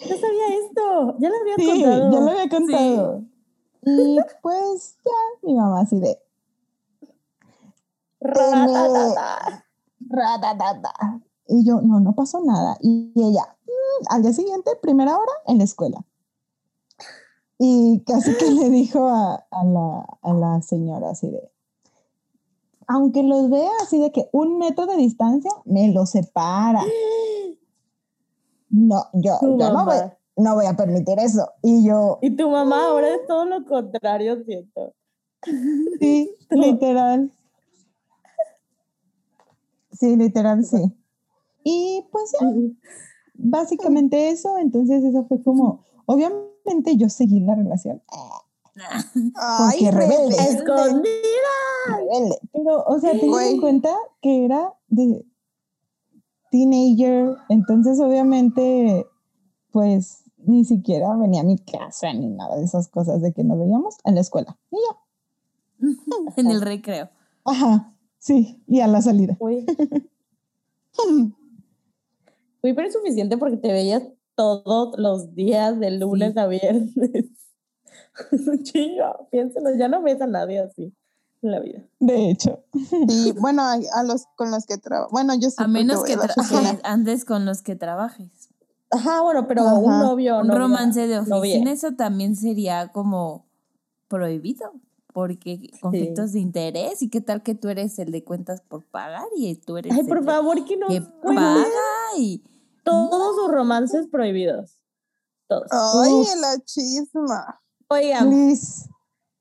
S3: Yo sabía esto. Ya lo había
S4: Sí,
S3: contado.
S4: ya lo había contado. Y pues ya, mi mamá así de,
S3: Ratatata.
S4: Ratatata. Y yo, no, no pasó nada. Y ella, "Mm", al día siguiente, primera hora, en la escuela. Y casi que le dijo a, a la, a la señora así de, aunque los vea así de que un metro de distancia, me los separa. No, yo, yo no, voy, no voy a permitir eso. Y yo,
S3: Y tu mamá ahora es todo lo [LAUGHS] contrario, siento.
S4: sí, [LAUGHS] literal. Sí, literal, sí. Y pues ya, básicamente eso, entonces eso fue como, obviamente yo seguí la relación,
S5: Ay,
S4: Porque rebelde.
S5: rebelde.
S3: ¡Escondida!
S4: rebelde, pero, o sea, tengan en cuenta que era de teenager, entonces obviamente, pues, ni siquiera venía a mi casa ni nada de esas cosas de que nos veíamos en la escuela. Y ya, [LAUGHS]
S2: en el recreo.
S4: ajá, sí, y a la salida.
S3: Uy. Uy, pero es suficiente porque te veías todos los días de lunes
S2: Sí.
S3: a viernes. [LAUGHS] Chingo, piénselo, ya no ves a nadie así en la vida.
S4: De hecho,
S5: Sí, bueno, a, a los con los que trabajo. Bueno, yo sí.
S2: A menos que,
S5: a [LAUGHS]
S2: andes con los que trabajes.
S3: Ajá, bueno, pero
S5: Ajá.
S3: un novio,
S2: Un
S3: novia,
S2: romance de
S3: novia.
S2: oficina, eso también sería como prohibido. Porque conflictos de interés y qué tal que tú eres el de cuentas por pagar y tú eres
S3: Ay,
S2: el
S3: por favor, que no
S2: que paga y
S3: todos sus romances prohibidos. Todos.
S5: Ay,
S4: Uf.
S5: la chisma.
S3: Oigan,
S4: please.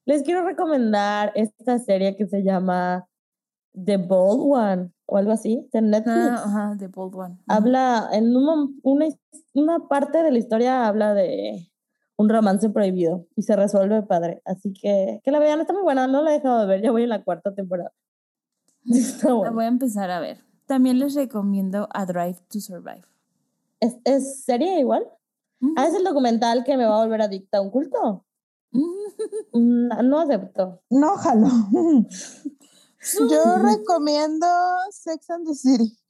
S3: les quiero recomendar esta serie que se llama The Bold One o algo así, de Netflix.
S2: Ah, ajá, The Bold One.
S3: Habla, en un mom- una, una parte de la historia habla de un romance prohibido y se resuelve padre. Así que que la vean, está muy buena, no la he dejado de ver, ya voy en la cuarta temporada. [LAUGHS] Está
S2: La
S3: buena.
S2: voy a empezar a ver. También les recomiendo A Drive to Survive.
S3: ¿Es, ¿Es serie igual?
S2: Ujú.
S3: Ah, es el documental que me va a volver adicta a un culto. Mm, No acepto.
S4: No, jalo. [LAUGHS]
S5: Yo recomiendo Sex and the City. [LAUGHS]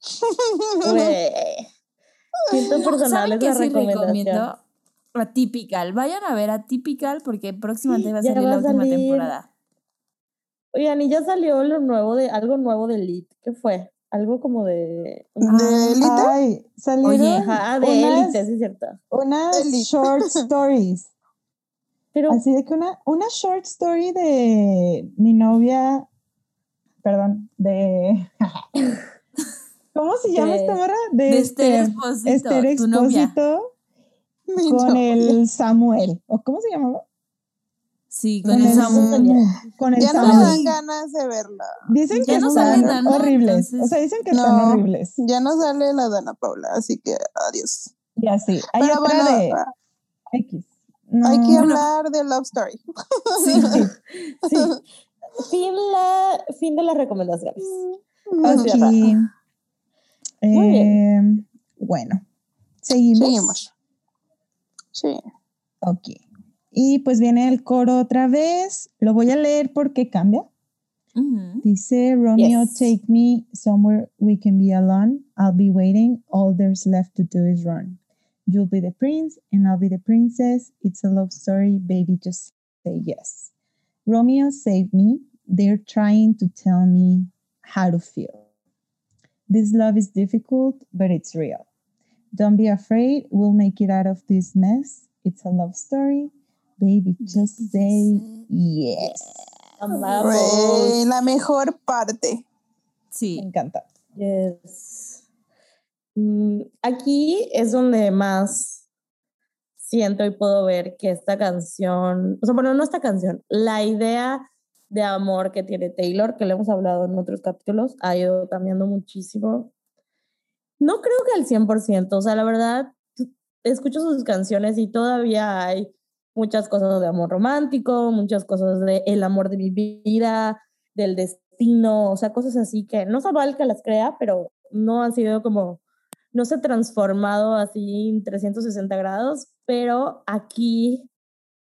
S3: Siento
S2: No,
S3: personal
S2: ¿Saben
S3: es
S2: qué
S3: la
S2: sí
S3: recomendación.
S2: recomiendo? Atypical. Vayan a ver Atypical porque próximamente va a salir
S3: va
S2: la
S3: a
S2: última
S3: salir.
S2: temporada.
S3: Oigan, y ya salió lo nuevo de, algo nuevo de Elite. ¿Qué fue? Algo como de...
S5: ¿De Elite?
S4: Ay, salieron
S2: Oye,
S3: Ajá, de
S4: unas,
S3: Elite, sí es cierto.
S4: unas
S5: Elite.
S4: short stories.
S3: Pero
S4: Así de que una, una short story de mi novia, perdón, de... [LAUGHS] ¿Cómo se llama
S3: De-
S4: esta morra? De,
S2: De Esther
S4: Esther,
S2: Expósito,
S4: Esther. Expósito
S5: Mi
S4: con
S5: novia.
S4: el Samuel. ¿O cómo se llamaba?
S2: Sí, con
S3: Con
S2: el
S3: el
S2: Samu.
S3: Samu.
S4: Con el
S5: Ya no me
S4: Samuel.
S5: dan ganas de verla.
S4: Dicen que
S2: Ya no
S4: están
S2: sale Dana,
S4: horribles.
S2: entonces-
S4: O sea, dicen que están
S5: No.
S4: horribles.
S5: Ya no sale la Dana Paula, así que adiós.
S4: Y así. Hay
S5: Pero
S4: otra
S5: bueno,
S4: de X. No,
S5: hay que
S2: Bueno.
S5: hablar de Love Story. [LAUGHS]
S2: Sí.
S3: Sí. [LAUGHS] Fin, la, fin de las recomendaciones.
S4: Ok.
S3: Cierra. Muy bien.
S4: Eh, bueno, seguimos.
S5: Seguimos. Sí.
S4: Ok. Y pues viene el coro otra vez. Lo voy a leer porque cambia.
S2: Ujú.
S4: Dice Romeo,
S3: Yes.
S4: take me somewhere we can be alone. I'll be waiting. All there's left to do is run. You'll be the prince and I'll be the princess. It's a love story, baby. Just say yes. Romeo, save me. They're trying to tell me how to feel. This love is difficult, but it's real. Don't be afraid. We'll make it out of this mess. It's a love story. Baby, just say yes.
S3: Amamos.
S5: La mejor parte.
S2: Sí.
S4: Me encanta.
S3: Yes. Mm, Aquí es donde más siento y puedo ver que esta canción, o sea, bueno, no esta canción, la idea de amor que tiene Taylor, que le hemos hablado en otros capítulos, ha ido cambiando muchísimo. No creo que al 100%, o sea, la verdad, escucho sus canciones y todavía hay muchas cosas de amor romántico, muchas cosas de el amor de mi vida, del destino, o sea, cosas así que no mal que las crea, pero no han sido como, no se ha transformado así en 360 grados, pero aquí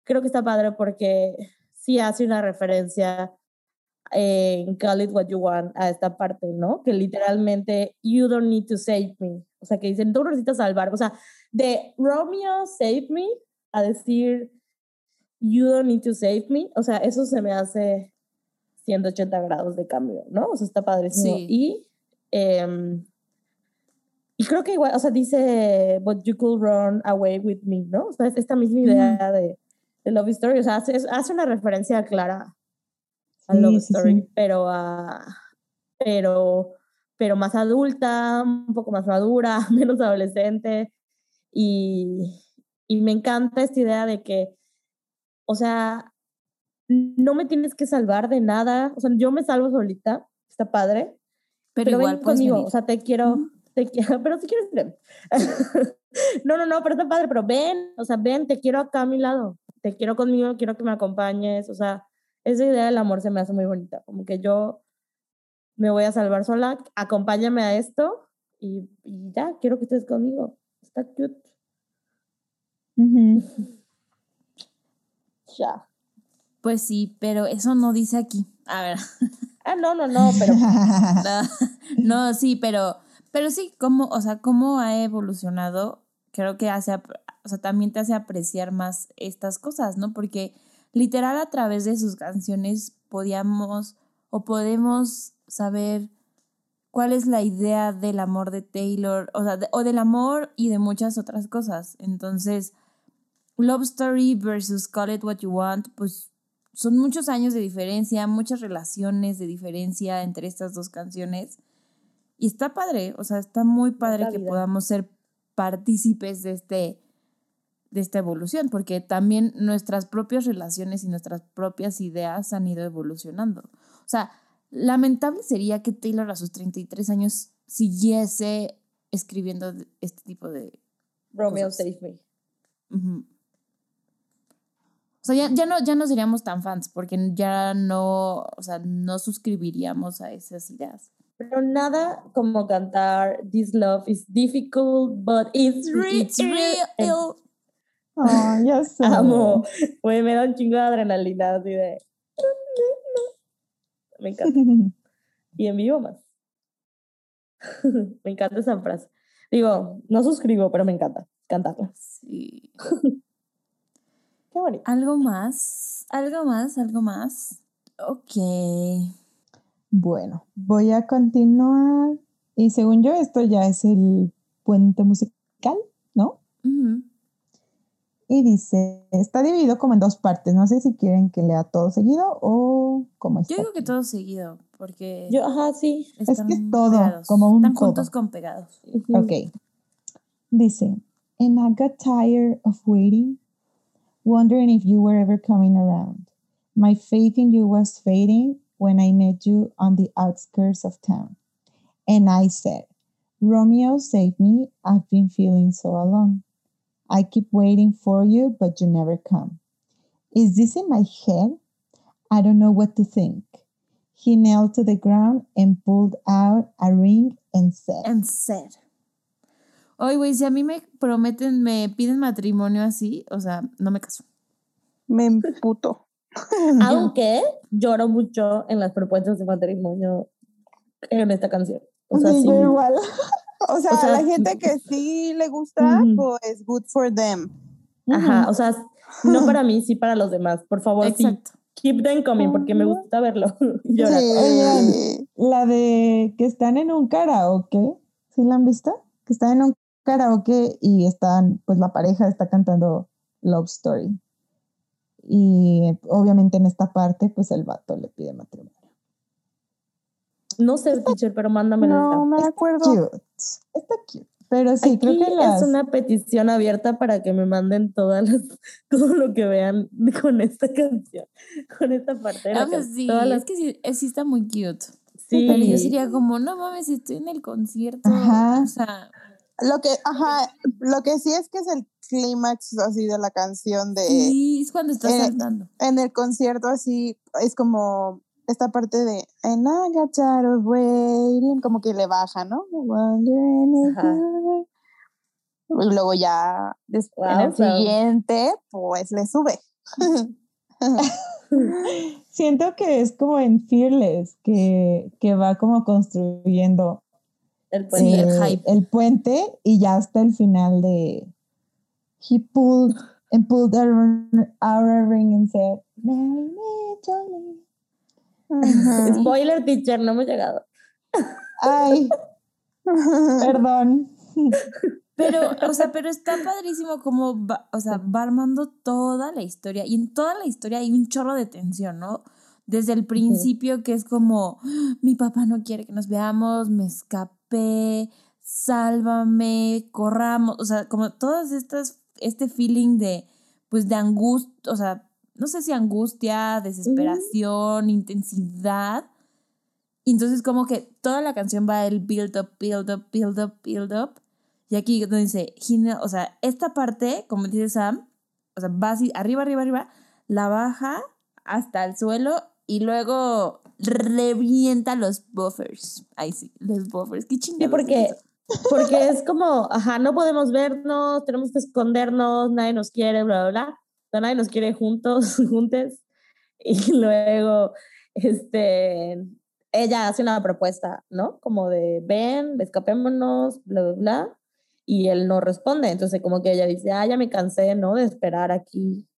S3: creo que está padre porque sí hace una referencia en Call It What You Want a esta parte, ¿no? Que literalmente, you don't need to save me. O sea, que dicen, tú no necesitas salvar. O sea, de Romeo, save me, a decir, you don't need to save me. O sea, eso se me hace 180 grados de cambio, ¿no? O sea, está padrísimo.
S2: Sí.
S3: Y, em, y creo que igual, o sea, dice, but you could run away with me, ¿no? O sea, es esta misma idea de de Love Story. O sea, hace, hace una referencia clara a
S4: Sí,
S3: Love
S4: sí,
S3: Story,
S4: sí.
S3: pero a pero pero más adulta, un poco más madura, [LAUGHS] menos adolescente y, y me encanta esta idea de que, o sea, no me tienes que salvar de nada, o sea, yo me salvo solita, está padre,
S2: Pero,
S3: pero,
S2: igual
S3: ven conmigo,
S2: venir.
S3: o sea, te quiero,
S2: Ujú.
S3: Te quiero, [LAUGHS] pero si quieres ven. [LAUGHS] no, no, no, pero está padre, pero ven, o sea, ven, te quiero acá a mi lado, te quiero conmigo, quiero que me acompañes, o sea, esa idea del amor se me hace muy bonita, como que yo me voy a salvar sola, acompáñame a esto y, y ya, quiero que estés conmigo, está cute, [LAUGHS] ya.
S2: Pues sí, pero eso no dice aquí. A ver.
S3: Ah, no, no, no, pero
S2: No, no, sí, pero, pero sí, cómo, o sea, cómo ha evolucionado, creo que hace, o sea, también te hace apreciar más estas cosas, ¿no? Porque literal a través de sus canciones podíamos o podemos saber cuál es la idea del amor de Taylor, o sea, de- o del amor y de muchas otras cosas. Entonces, Love Story versus Call It What You Want, pues son muchos años de diferencia, muchas relaciones de diferencia entre estas dos canciones. Y está padre, o sea, está muy padre que podamos ser partícipes de este de esta evolución, porque también nuestras propias relaciones y nuestras propias ideas han ido evolucionando. O sea, lamentable sería que Taylor a sus 33 años siguiese escribiendo este tipo de...
S3: Romeo
S2: Cosas.
S3: Save Me.
S2: O sea, ya, ya, no, ya no seríamos tan fans porque ya no, o sea, no suscribiríamos a esas ideas.
S3: Pero nada como cantar This love is difficult, but it's, re-
S2: It's real.
S4: Ah, ya [LAUGHS] sé.
S3: Amo. Güey, me da un chingo de adrenalina así de. Me encanta. [LAUGHS] Y en vivo más. [LAUGHS] me encanta esa frase. Digo, no suscribo, pero me encanta cantarla.
S2: Sí.
S3: Qué bonito.
S2: ¿Algo más? ¿Algo más? ¿Algo más? Ok.
S4: Bueno, voy a continuar. Y según yo, esto ya es el puente musical, ¿no? Y dice, está dividido como en dos partes. No sé si quieren que lea todo seguido o cómo está.
S2: Yo digo que todo seguido, porque
S3: Yo, ajá, sí.
S4: Es que es todo,
S2: pegados.
S4: como un
S2: Están
S4: todo.
S2: juntos con pegados.
S4: Ok. Dice, and I got tired of waiting, wondering if you were ever coming around. My faith in you was fading when I met you on the outskirts of town. And I said, Romeo, save me. I've been feeling so alone. I keep waiting for you, but you never come. Is this in my head? I don't know what to think. He knelt to the ground and pulled out a ring and said,
S2: And said. Oye, güey, si a mí me prometen, me piden matrimonio así, o sea, no me caso.
S5: Me emputo. [LAUGHS]
S3: Aunque lloro mucho en las propuestas de matrimonio en esta canción. O sea,
S4: Sí,
S3: sí.
S4: yo igual. [LAUGHS]
S5: O sea,
S3: O sea,
S5: la gente que sí le gusta,
S3: Ujú.
S5: pues good for them.
S3: Ajá, o sea, no para mí, sí para los demás. Por favor, sí. Keep them coming, porque me gusta verlo. [LAUGHS] Llorar.
S5: Sí.
S4: La de que están en un karaoke, ¿sí la han visto? Que están en un karaoke y están, pues la pareja está cantando Love Story. Y obviamente en esta parte, pues el vato le pide matrimonio.
S3: No sé, teacher, pero mándamelo.
S5: No me
S4: Está
S5: acuerdo.
S4: cute. Está cute. Pero sí, creo
S3: Aquí
S4: que las...
S3: es una petición abierta para que me manden todas las, [LAUGHS] todo lo que vean con esta canción, con esta parte de la
S2: Ah, pues sí,
S3: Todas las-
S2: es que sí, eh, sí está muy cute.
S3: sí,
S2: Pero yo sería como, no mames, estoy en el concierto.
S4: Ajá.
S2: O sea,
S5: Lo que, ajá, lo que sí es que es el clímax así de la canción de
S2: sí, es cuando estás
S5: eh,
S2: saltando.
S5: en el concierto así es como esta parte de And I got tired of waiting, como que le baja, ¿no? Y luego ya des- en el
S3: wow.
S5: siguiente, pues le sube. [LAUGHS]
S4: Siento que es como en Fearless, que, que va como construyendo
S3: el
S2: Sí,
S3: puente.
S2: el hype.
S4: el puente y ya hasta el final de He pulled and pulled a ring- out a ring and said, Marry me.
S5: Ujú.
S3: Spoiler, teacher, no hemos llegado.
S4: Ay, perdón.
S2: Pero, o sea, pero está padrísimo como va, o sea, va armando toda la historia. Y en toda la historia hay un chorro de tensión, ¿no? Desde el principio que es como, "Ah, mi papá no quiere que nos veamos, me escapé, sálvame, corramos. O sea, como todas estas, este feeling de, pues de angustia, o sea, no sé si angustia, desesperación, intensidad. Y entonces como que toda la canción va el build up, build up, build up, build up. Y aquí donde dice, o sea, esta parte, como dice Sam, o sea, va así, arriba, arriba, arriba, la baja hasta el suelo y luego revienta los buffers. Ahí sí, los buffers. Qué
S3: Sí,
S2: chingados.
S3: porque,
S2: es eso? [LAUGHS]
S3: porque es como, ajá, no podemos vernos, tenemos que escondernos, nadie nos quiere, bla, bla, bla. No, nadie nos quiere juntos, [LAUGHS] juntes. Y [LAUGHS] luego, este, ella hace una propuesta, ¿no? Como de, ven, escapémonos, bla, bla, bla. Y él no responde. Entonces, como que ella dice, ah, ya me cansé, ¿no? De esperar aquí.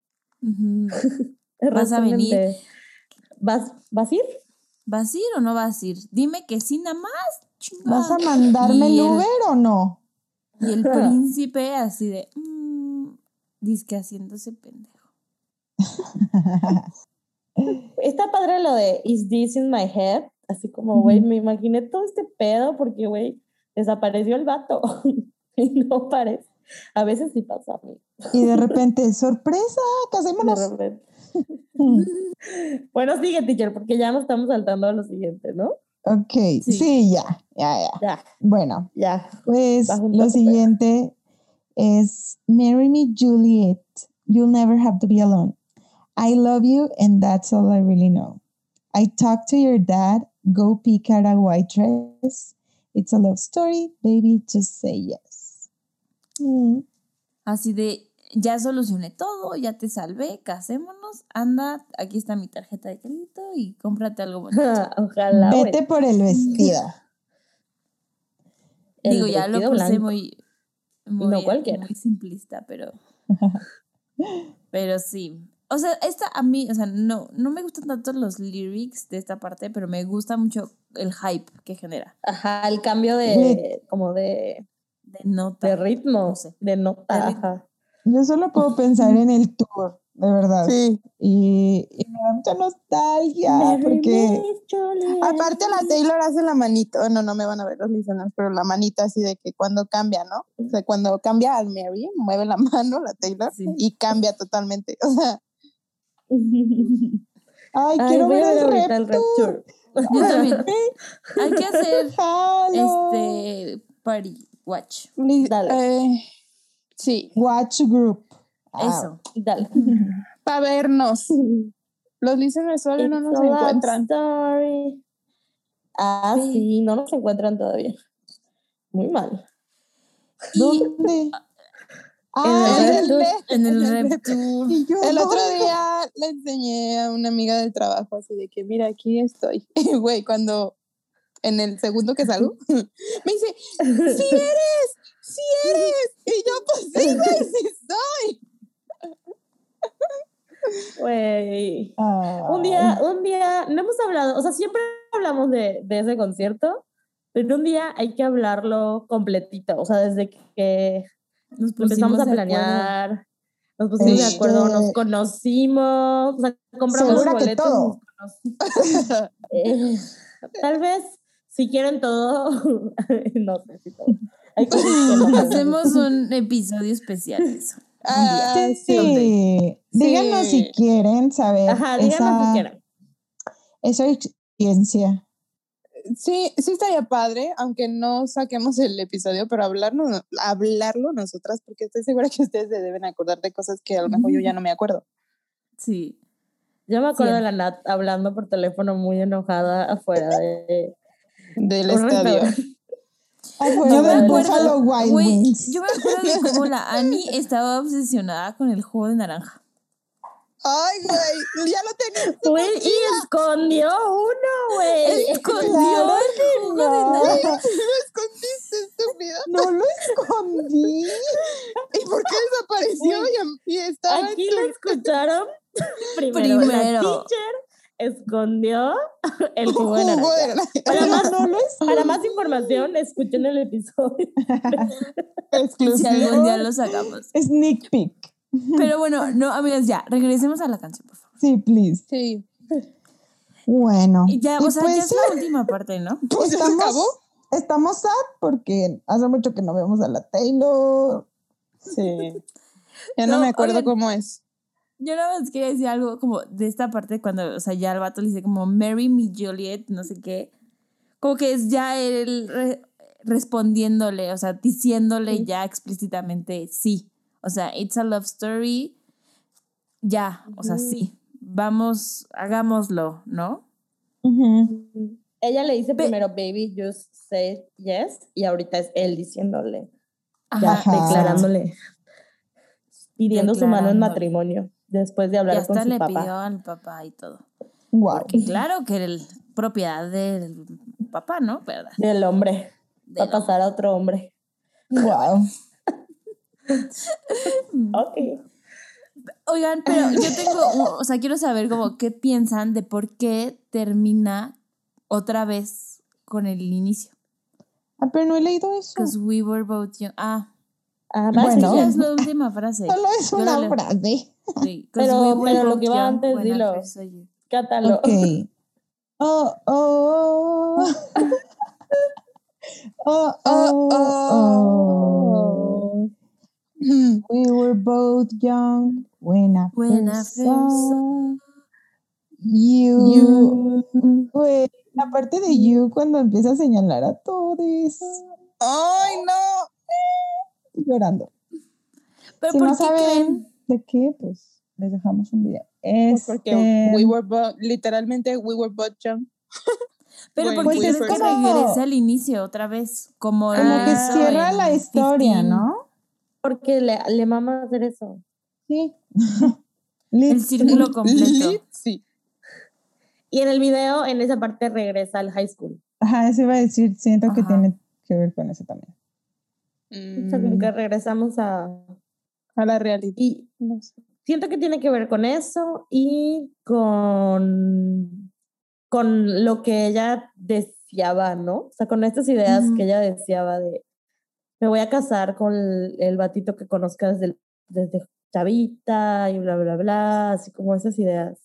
S2: Ujú.
S3: El
S2: ¿Vas a venir?
S3: ¿Vas, ¿Vas a ir?
S2: ¿Vas a ir o no vas a ir? Dime que sí, nada más.
S4: ¿Vas a
S2: chingada.
S4: mandarme el
S2: el-
S4: Uber o no?
S2: Y el príncipe así de, mm, que haciéndose pendejo. [LAUGHS]
S3: Está padre lo de Is this in my head? Así como, güey, me imaginé todo este pedo porque, güey, desapareció el vato. [LAUGHS] y no parece. A veces sí pasa a mí.
S4: Y de [LAUGHS] repente, sorpresa,
S3: de
S4: casémonos.
S3: repente. [LAUGHS] bueno, sigue, teacher, porque ya nos estamos saltando a lo siguiente, ¿no?
S4: Ok, sí,
S2: Sí.
S4: ya, ya, ya.
S3: Ya,
S4: Bueno,
S3: ya.
S4: pues lo siguiente es Marry Me Juliet. You'll never have to be alone. I love you and that's all I really know. I talked to your dad. Go pick out a white dress. It's a love story, baby. Just say yes. Mm.
S2: Así de, ya solucioné todo, ya te salvé, casémonos, anda, aquí está mi tarjeta de crédito y cómprate algo bonito. [LAUGHS]
S3: Ojalá.
S4: Vete por el vestido. [LAUGHS]
S3: El
S2: Digo, ya lo puse
S3: blanco.
S2: muy, muy,
S3: No cualquiera.
S2: muy simplista, pero, [LAUGHS] pero sí. O sea, esta a mí, o sea, no, no me gustan tanto los lyrics de esta parte, pero me gusta mucho el hype que genera.
S3: Ajá, el cambio de, como de,
S2: De nota.
S3: de ritmo,
S2: No sé.
S3: de nota.
S2: De ritmo.
S3: ajá.
S4: Yo solo puedo pensar en el tour, de verdad.
S5: Sí.
S4: Y, y me da mucha nostalgia porque.
S5: Aparte la Taylor hace la manita, no, no me van a ver los listeners, pero la manita así de que cuando cambia, ¿no? O sea, cuando cambia al Mary, mueve la [LAUGHS] mano la Taylor
S2: Sí.
S5: y cambia totalmente. O sea,
S4: ay,
S3: Ay,
S4: quiero
S3: voy
S4: ver el
S3: ahorita el
S4: rap tour.
S3: Rap Tour. [LAUGHS]
S2: Yo también. Hay que hacer [LAUGHS] este party watch.
S3: Dale.
S5: eh, sí,
S4: Watch group. Ah,
S2: Eso.
S3: Dale. [LAUGHS]
S5: para vernos. Los listeners solo no nos encuentran.
S3: story. Ah,
S2: Sí.
S3: sí, no nos encuentran todavía. Muy mal.
S4: ¿Dónde?
S3: el
S4: Ah,
S3: rap
S4: el-
S3: tour.
S2: en el tour.
S4: yo,
S5: El otro día [LAUGHS] le enseñé a una amiga del trabajo así de que, mira, aquí estoy. [LAUGHS] Y, Güey, cuando en el segundo que salgo, me dice, ¡Sí eres! ¡Sí eres! Y yo, pues sí, güey, sí soy.
S3: Güey.
S4: Ah,
S3: Un día, un día, no hemos hablado, o sea, siempre hablamos de, de ese concierto, pero un día hay que hablarlo completito, o sea, desde que
S2: Nos
S3: empezamos a
S2: de acuerdo.
S3: planear, nos pusimos de
S4: Este-
S3: acuerdo, nos conocimos, o sea, compramos
S4: Segura que
S3: boletos.
S4: todo.
S3: nos cono- [LAUGHS] Eh, tal vez, si quieren todo, [LAUGHS] no sé si todo. [LAUGHS]
S2: Hacemos un episodio especial de eso.
S5: Ah,
S4: Sí,
S5: sí.
S4: díganos si quieren saber
S3: Ajá, díganos
S4: esa,
S3: si quieren.
S4: esa experiencia.
S5: Sí, sí estaría padre, aunque no saquemos el episodio, pero hablarnos, hablarlo nosotras, porque estoy segura que ustedes se deben acordar de cosas que a lo mejor yo ya no me acuerdo.
S2: Sí.
S3: Yo me acuerdo de la Nat hablando por teléfono muy enojada afuera de
S5: Del estadio. [LAUGHS]
S2: Yo me acuerdo,
S4: Wild
S2: güey,
S4: Wings.
S2: yo me acuerdo de cómo la Annie estaba obsesionada con el jugo de naranja.
S5: Ay, güey, ya lo tenía.
S3: Güey, y escondió uno, güey.
S2: Escondió
S4: Claro
S2: el jugo de
S4: no.
S2: naranja.
S5: Lo escondiste, estúpida.
S4: No lo escondí.
S5: ¿Y por qué desapareció? Y, y estaba
S3: Aquí lo [LAUGHS] escucharon primero, la
S2: Primero.
S3: teacher escondió [LAUGHS] el jugo de naranja. Para más, [LAUGHS] para información, escuchen el episodio. [LAUGHS]
S2: Si algún día
S5: Exclusivo.
S2: lo sacamos.
S4: Sneak peek.
S2: Pero bueno, no, amigas, ya, regresemos a la canción, por favor.
S4: Sí, please.
S5: Sí.
S4: Bueno.
S2: Y Ya, o sea,
S4: pues
S2: ya es la última parte, ¿no?
S5: Pues ya se
S4: estamos,
S5: acabó.
S4: estamos sad porque hace mucho que no vemos a la Taylor.
S5: Sí. Ya no,
S2: No,
S5: me acuerdo
S2: oigan.
S5: cómo es.
S2: Yo nada más quería decir algo como de esta parte cuando, o sea, ya el vato le dice como Mary me Juliet, no sé qué. Como que es ya él re- respondiéndole, o sea, diciéndole
S3: Sí.
S2: ya explícitamente sí. O sea, it's a love story. Ya, o sea, sí. Vamos, hagámoslo, ¿no?
S3: Ella le dice primero, baby, just say yes. Y ahorita es él diciéndole, ya
S2: Ajá.
S4: Ajá.
S3: declarándole, pidiendo su mano en matrimonio después de hablar con su
S2: le
S3: papá.
S2: pidió al papá y todo.
S4: Wow.
S2: Porque claro que era el- propiedad del papá, ¿no? ¿Verdad?
S3: Del hombre. Va a pasar a otro hombre.
S4: Wow. [LAUGHS]
S3: Ok.
S2: Oigan, pero yo tengo, o sea, quiero saber como qué piensan de por qué termina otra vez con el inicio.
S4: Ah, pero no he leído eso.
S2: Because we were both young. Ah,
S3: Ah,
S4: Bueno.
S2: es la [LAUGHS] última frase.
S4: Solo es una
S2: leo.
S4: frase.
S2: Sí, [LAUGHS]
S3: Pero- pero lo que
S2: young
S3: antes, dilo.
S2: you.
S3: Cátalo.
S4: Ok. [LAUGHS] Oh, oh. Oh, oh, oh.
S5: Mm.
S4: We were both young when I
S2: When I
S4: first saw you. Güey, la parte de you cuando empieza a señalar a todos.
S5: Ay, no.
S4: Llorando.
S2: Pero
S4: si
S2: ¿por
S4: no
S2: qué
S4: saben
S2: creen?
S4: de qué, pues les dejamos un video.
S5: Pues
S4: Este,
S5: porque we were literalmente, we were both [LAUGHS] young.
S2: Pero
S5: When
S2: ¿por qué
S4: we
S2: crees
S4: first
S2: que
S4: saw-
S2: regresa al inicio otra vez? Como,
S4: como que cierra la historia,
S2: 15.
S4: ¿no?
S3: Porque le, le mama hacer eso.
S4: Sí. [LAUGHS]
S2: El círculo completo.
S5: Lit, sí.
S3: Y en el video, en esa parte, regresa al high school.
S4: Ajá, eso iba a decir, siento que tiene que ver con eso también.
S3: O sea, como
S5: Mm,
S3: que regresamos a...
S5: a la realidad.
S3: Y
S5: No sé.
S3: siento que tiene que ver con eso y con, con lo que ella deseaba, ¿no? O sea, con estas ideas que ella deseaba de, me voy a casar con el, el batito que conozca desde, el- desde chavita y bla, bla, bla, así como esas ideas.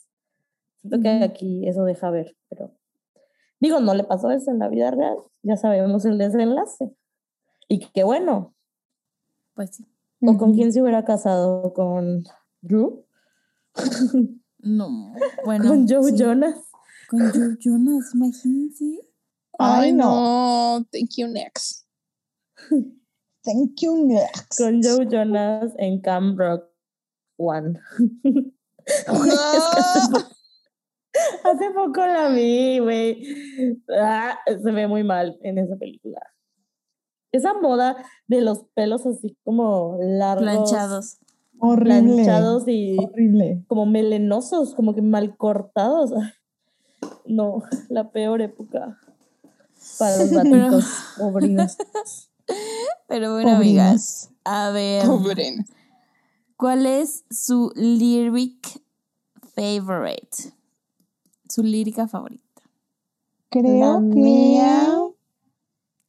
S3: Siento que aquí eso deja ver, pero digo, no le pasó eso en la vida real, ya sabemos el desenlace. Y qué bueno,
S2: Pues sí.
S3: ¿O con quién se hubiera casado? ¿Con Drew?
S2: No, bueno.
S3: ¿Con Joe
S2: sí.
S3: Jonas?
S2: Con Joe Jonas, imagínense.
S5: Ay,
S4: Ay,
S5: no. Thank you, next. [LAUGHS]
S4: Thank you, next.
S3: Con Joe Jonas en Camp Rock One. [LAUGHS] Hace poco la vi, güey. Ah, se ve muy mal en esa película. Esa moda de los pelos así como largos,
S2: Planchados.
S4: Horrible.
S3: planchados y
S4: Horrible.
S3: como melenosos, como que mal cortados. No, la peor época para los gatitos [LAUGHS] sobrinos.
S2: Pero bueno,
S4: Pobrinos.
S2: amigas, a ver,
S5: Pobre.
S2: ¿cuál es su lyric favorite? Su lírica favorita.
S4: Creo
S3: La
S4: que.
S3: mía.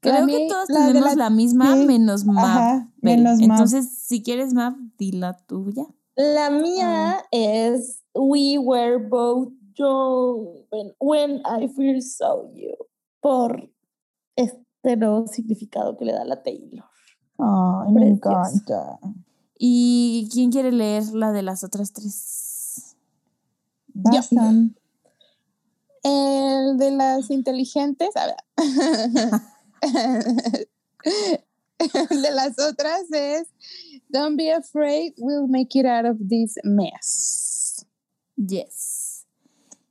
S2: Creo que todos
S5: la
S2: tenemos
S5: la-
S2: la, misma,
S4: sí.
S2: menos Mav.
S4: Ajá, Mav.
S2: Entonces, si quieres Mav, di la tuya.
S3: La mía es We were both young when, when I first saw you. Por este nuevo significado que le da la Taylor.
S4: Ay, me
S3: Precioso.
S4: encanta.
S2: ¿Y quién quiere leer la de las otras tres?
S4: Basan.
S5: El de las inteligentes, a ver. [LAUGHS] [LAUGHS] De las otras es Don't be afraid, we'll make it out of this mess.
S2: Yes.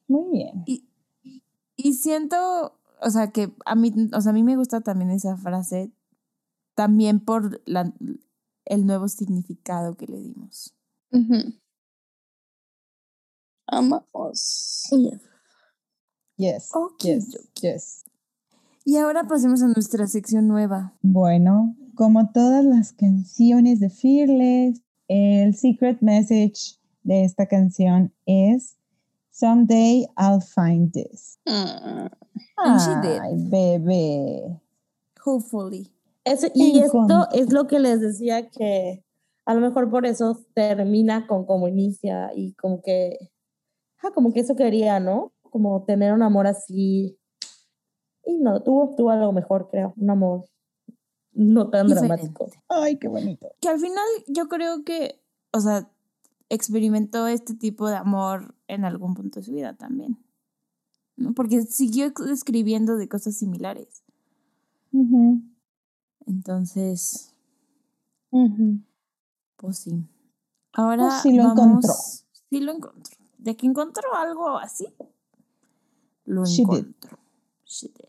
S4: Muy bien.
S2: Y siento, o sea, que a mí, o sea, a mí me gusta también esa frase, también por la, el nuevo significado que le dimos.
S5: Ujú. Amamos.
S4: Yes. Yes. Yes.
S2: Y ahora pasemos a nuestra sección nueva.
S4: Bueno, como todas las canciones de Fearless, el secret message de esta canción es Someday I'll find this.
S5: Mm.
S2: And she did.
S4: Ay, bebé.
S2: Hopefully.
S3: Eso- y esto es lo que les decía que a lo mejor por eso termina con como inicia y como que, ah, como que eso quería, ¿no? Como tener un amor así. Y no, tuvo, tuvo algo mejor, creo, un amor no tan
S2: Diferente.
S3: dramático.
S4: Ay, qué bonito.
S2: Que al final yo creo que, o sea, experimentó este tipo de amor en algún punto de su vida también. ¿no? Porque siguió escribiendo de cosas similares. Entonces, pues sí. Ahora
S4: Pues sí lo
S2: vamos-
S4: encontró.
S2: Sí lo encontró. De que encontró algo así, lo
S4: She did.
S2: encontró. She did.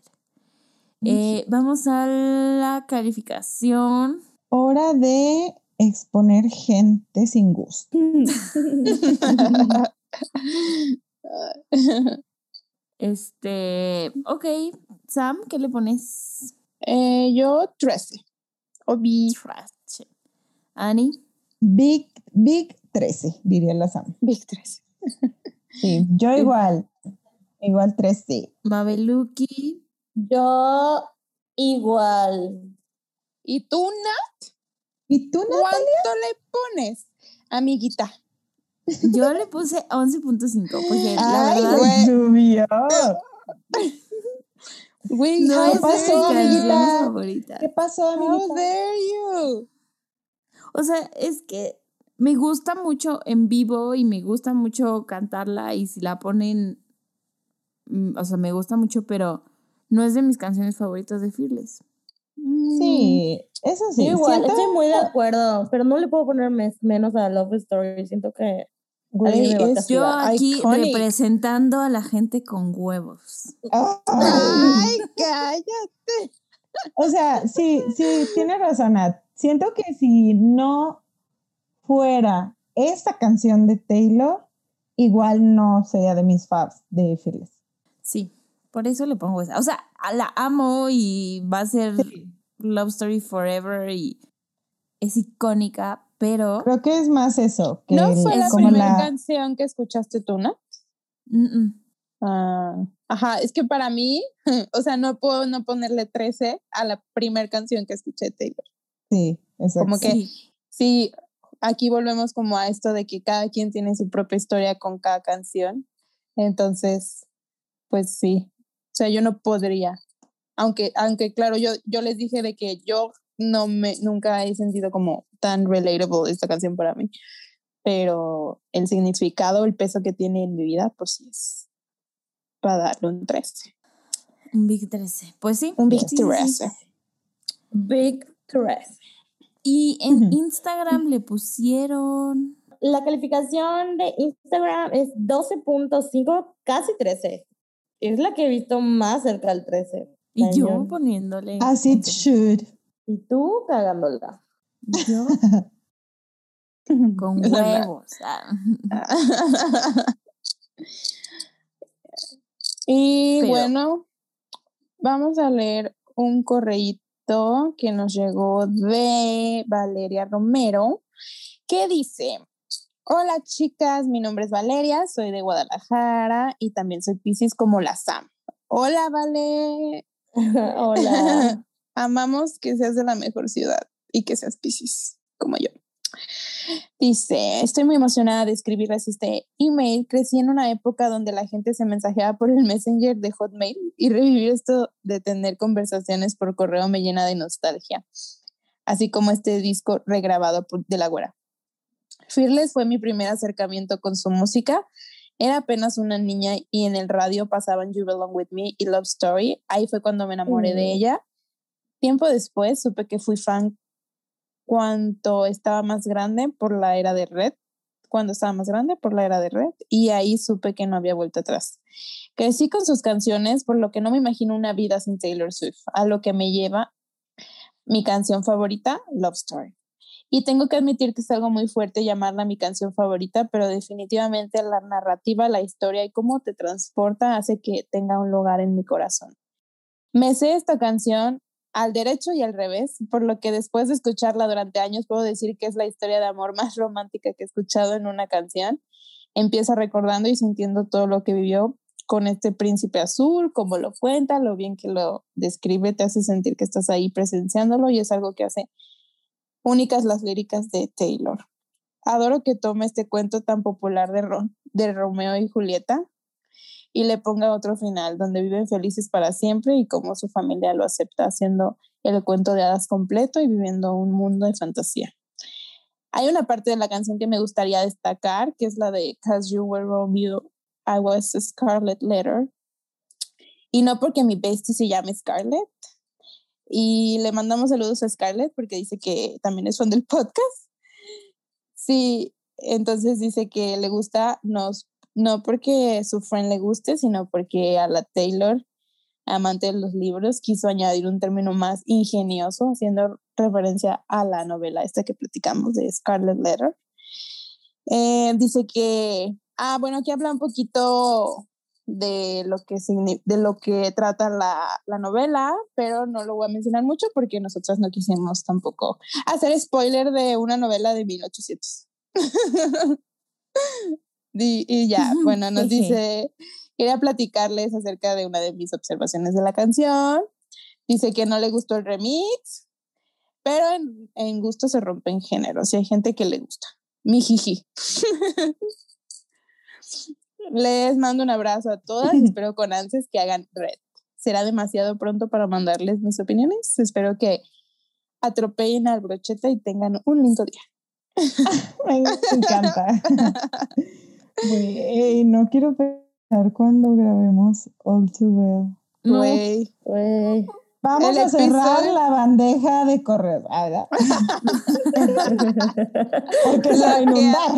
S2: Eh, vamos a la calificación.
S4: Hora de exponer gente sin gusto. [LAUGHS]
S2: Este, ok, Sam, ¿qué le pones?
S5: Eh, yo 13. Obi.
S2: Trash. Annie,
S4: Big, Big 13, diría la Sam.
S5: Big 13.
S4: Sí, yo igual. Igual 13.
S2: Babeluki,
S3: Yo igual.
S5: ¿Y tú, Nat?
S4: ¿Y tú, Natalia?
S5: ¿Cuánto le pones, amiguita?
S2: yo le puse 11.5 porque la
S4: Ay,
S2: verdad
S5: güey.
S4: subió.
S5: Güey,
S2: no mis
S4: pasó, amiguita?
S2: favoritas.
S4: ¿Qué pasó,
S5: How
S4: amiguita?
S5: dare you?
S2: O sea, es que me gusta mucho en vivo y me gusta mucho cantarla y si la ponen, mm, o sea, me gusta mucho, pero no es de mis canciones favoritas de Fearless.
S4: Sí, eso sí.
S3: Yo igual,
S4: siento-
S3: estoy muy de acuerdo, pero no le puedo poner mes- menos a Love Story. Siento que
S5: Güey, es.
S2: Yo aquí
S5: iconic.
S2: representando a la gente con huevos.
S4: Ay.
S5: Ay, [LAUGHS] cállate.
S4: O sea, sí, sí, tiene razón, Nat. Siento que si no fuera esta canción de Taylor, igual no sería de mis faves de Fearless.
S2: Sí, por eso le pongo esa. O sea, la amo y va a ser Love Story Forever y es icónica, pero
S4: Creo que es más eso. Que
S5: ¿No
S4: el-
S5: fue la primera
S4: la-
S5: canción que escuchaste tú, no?
S2: mm, mm,
S5: Ah, ajá, es que para mí, [LAUGHS] o sea, no puedo no ponerle 13 a la primera canción que escuché de Taylor.
S4: Sí, exacto.
S5: Como que
S2: sí.
S5: sí, aquí volvemos como a esto de que cada quien tiene su propia historia con cada canción. Entonces, pues sí. O sea, yo no podría. Aunque, aunque claro, yo, yo les dije de que yo no me, nunca he sentido como tan relatable esta canción para mí. Pero el significado, el peso que tiene en mi vida, pues sí es para darle un 13.
S2: Un Big 13. Pues sí.
S5: Un Big
S2: sí, sí, sí.
S5: 13.
S3: Big Tres.
S2: Y en
S4: Ujú.
S2: Instagram le pusieron.
S3: La calificación de Instagram es 12.5, casi 13. Es la que he visto más cerca del 13.
S2: Y yo poniéndole.
S4: As it should.
S3: Y tú cagándola.
S2: Yo [LAUGHS] con huevos. Ah. [LAUGHS]
S5: y
S2: Pero-
S5: bueno, vamos a leer un correíto que nos llegó de Valeria Romero, que dice, hola chicas, mi nombre es Valeria, soy de Guadalajara y también soy Piscis como la Sam. Hola, Vale. [LAUGHS]
S3: Hola. [LAUGHS]
S5: Amamos que seas de la mejor ciudad y que seas Piscis, como yo. Dice, estoy muy emocionada de escribirles este email. Crecí en una época donde la gente se mensajeaba por el Messenger de Hotmail y revivir esto de tener conversaciones por correo me llena de nostalgia, así como este disco regrabado por- de la güera. Fearless fue mi primer acercamiento con su música. Era apenas una niña y en el radio pasaban You Belong With Me y Love Story. Ahí fue cuando me enamoré de
S3: Mm.
S5: ella. Tiempo después supe que fui fan cuando estaba más grande por la era de Red, cuando estaba más grande por la era de Red, y ahí supe que no había vuelta atrás. Crecí con sus canciones, por lo que no me imagino una vida sin Taylor Swift, a lo que me lleva mi canción favorita, Love Story. Y tengo que admitir que es algo muy fuerte llamarla mi canción favorita, pero definitivamente la narrativa, la historia y cómo te transporta hace que tenga un lugar en mi corazón. Me sé esta canción al derecho y al revés, por lo que después de escucharla durante años puedo decir que es la historia de amor [LAUGHS] más romántica que he escuchado en una canción empieza recordando y sintiendo todo lo que vivió con este príncipe azul, como lo cuenta, lo bien que lo describe, te hace sentir que estás ahí presenciándolo y es algo que hace únicas las líricas de Taylor. Adoro que tome este cuento tan popular de, de Romeo y Julieta y le ponga otro final donde viven felices para siempre y cómo su familia lo acepta haciendo el cuento de hadas completo y viviendo un mundo de fantasía. Hay una parte de la canción que me gustaría destacar, que es la de Cause You Were Romeo, I Was a Scarlet Letter. Y no porque mi bestie se llame Scarlett. Y le mandamos saludos a Scarlett porque dice que también es fan del podcast. Sí, entonces dice que le gusta, nos, no porque su friend le guste, sino porque a la Taylor amante de los libros, quiso añadir un término más ingenioso, haciendo referencia a la novela esta que platicamos de Scarlet Letter. Eh, dice que, ah, bueno, aquí habla un poquito de lo que, de lo que trata la, la, novela, pero no lo voy a mencionar mucho porque nosotras no quisimos tampoco hacer spoiler de una novela de 1800. [LAUGHS] y, y, ya, [LAUGHS] bueno, nos dice, Quería platicarles acerca de una de mis observaciones de la canción. Dice que no le gustó el remix, pero en, gusto se rompen géneros y hay gente que le gusta. Mi jiji. [LAUGHS] Les mando un abrazo a todas y [LAUGHS] espero con ansias que hagan red. Será demasiado pronto para mandarles mis opiniones. Espero que atropellen al brocheta y tengan un lindo día. [LAUGHS]
S4: Me encanta. [LAUGHS] no quiero cuando grabemos All Too Well.
S3: No.
S4: Vamos a cerrar la bandeja de correo. Ah, [LAUGHS] Porque se va a inundar.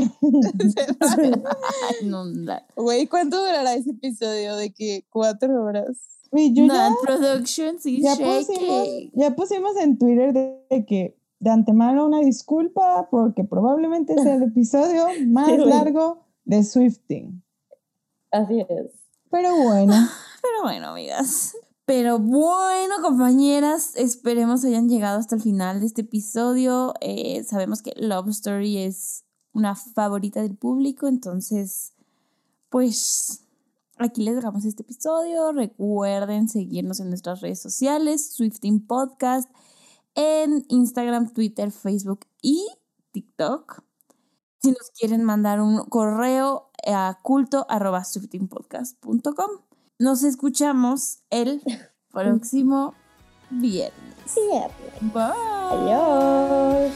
S2: se va a inundar. [LAUGHS]
S5: Güey, ¿cuánto durará ese episodio? ¿De que ¿Cuatro horas?
S2: Yo ya, production,
S4: ya pusimos, ya pusimos en Twitter de, que de antemano una disculpa porque probablemente sea el episodio [LAUGHS] más largo de Swifting.
S3: Así es.
S4: Pero bueno.
S2: Pero bueno, amigas. Pero bueno, compañeras, esperemos hayan llegado hasta el final de este episodio. Eh, sabemos que Love Story es una favorita del público, entonces, pues aquí les dejamos este episodio. Recuerden seguirnos en nuestras redes sociales, Swifting Podcast, en Instagram, Twitter, Facebook y TikTok. Si nos quieren mandar un correo a culto arroba Nos escuchamos el [LAUGHS] próximo viernes.
S3: Viernes.
S2: Bye.
S3: Adiós.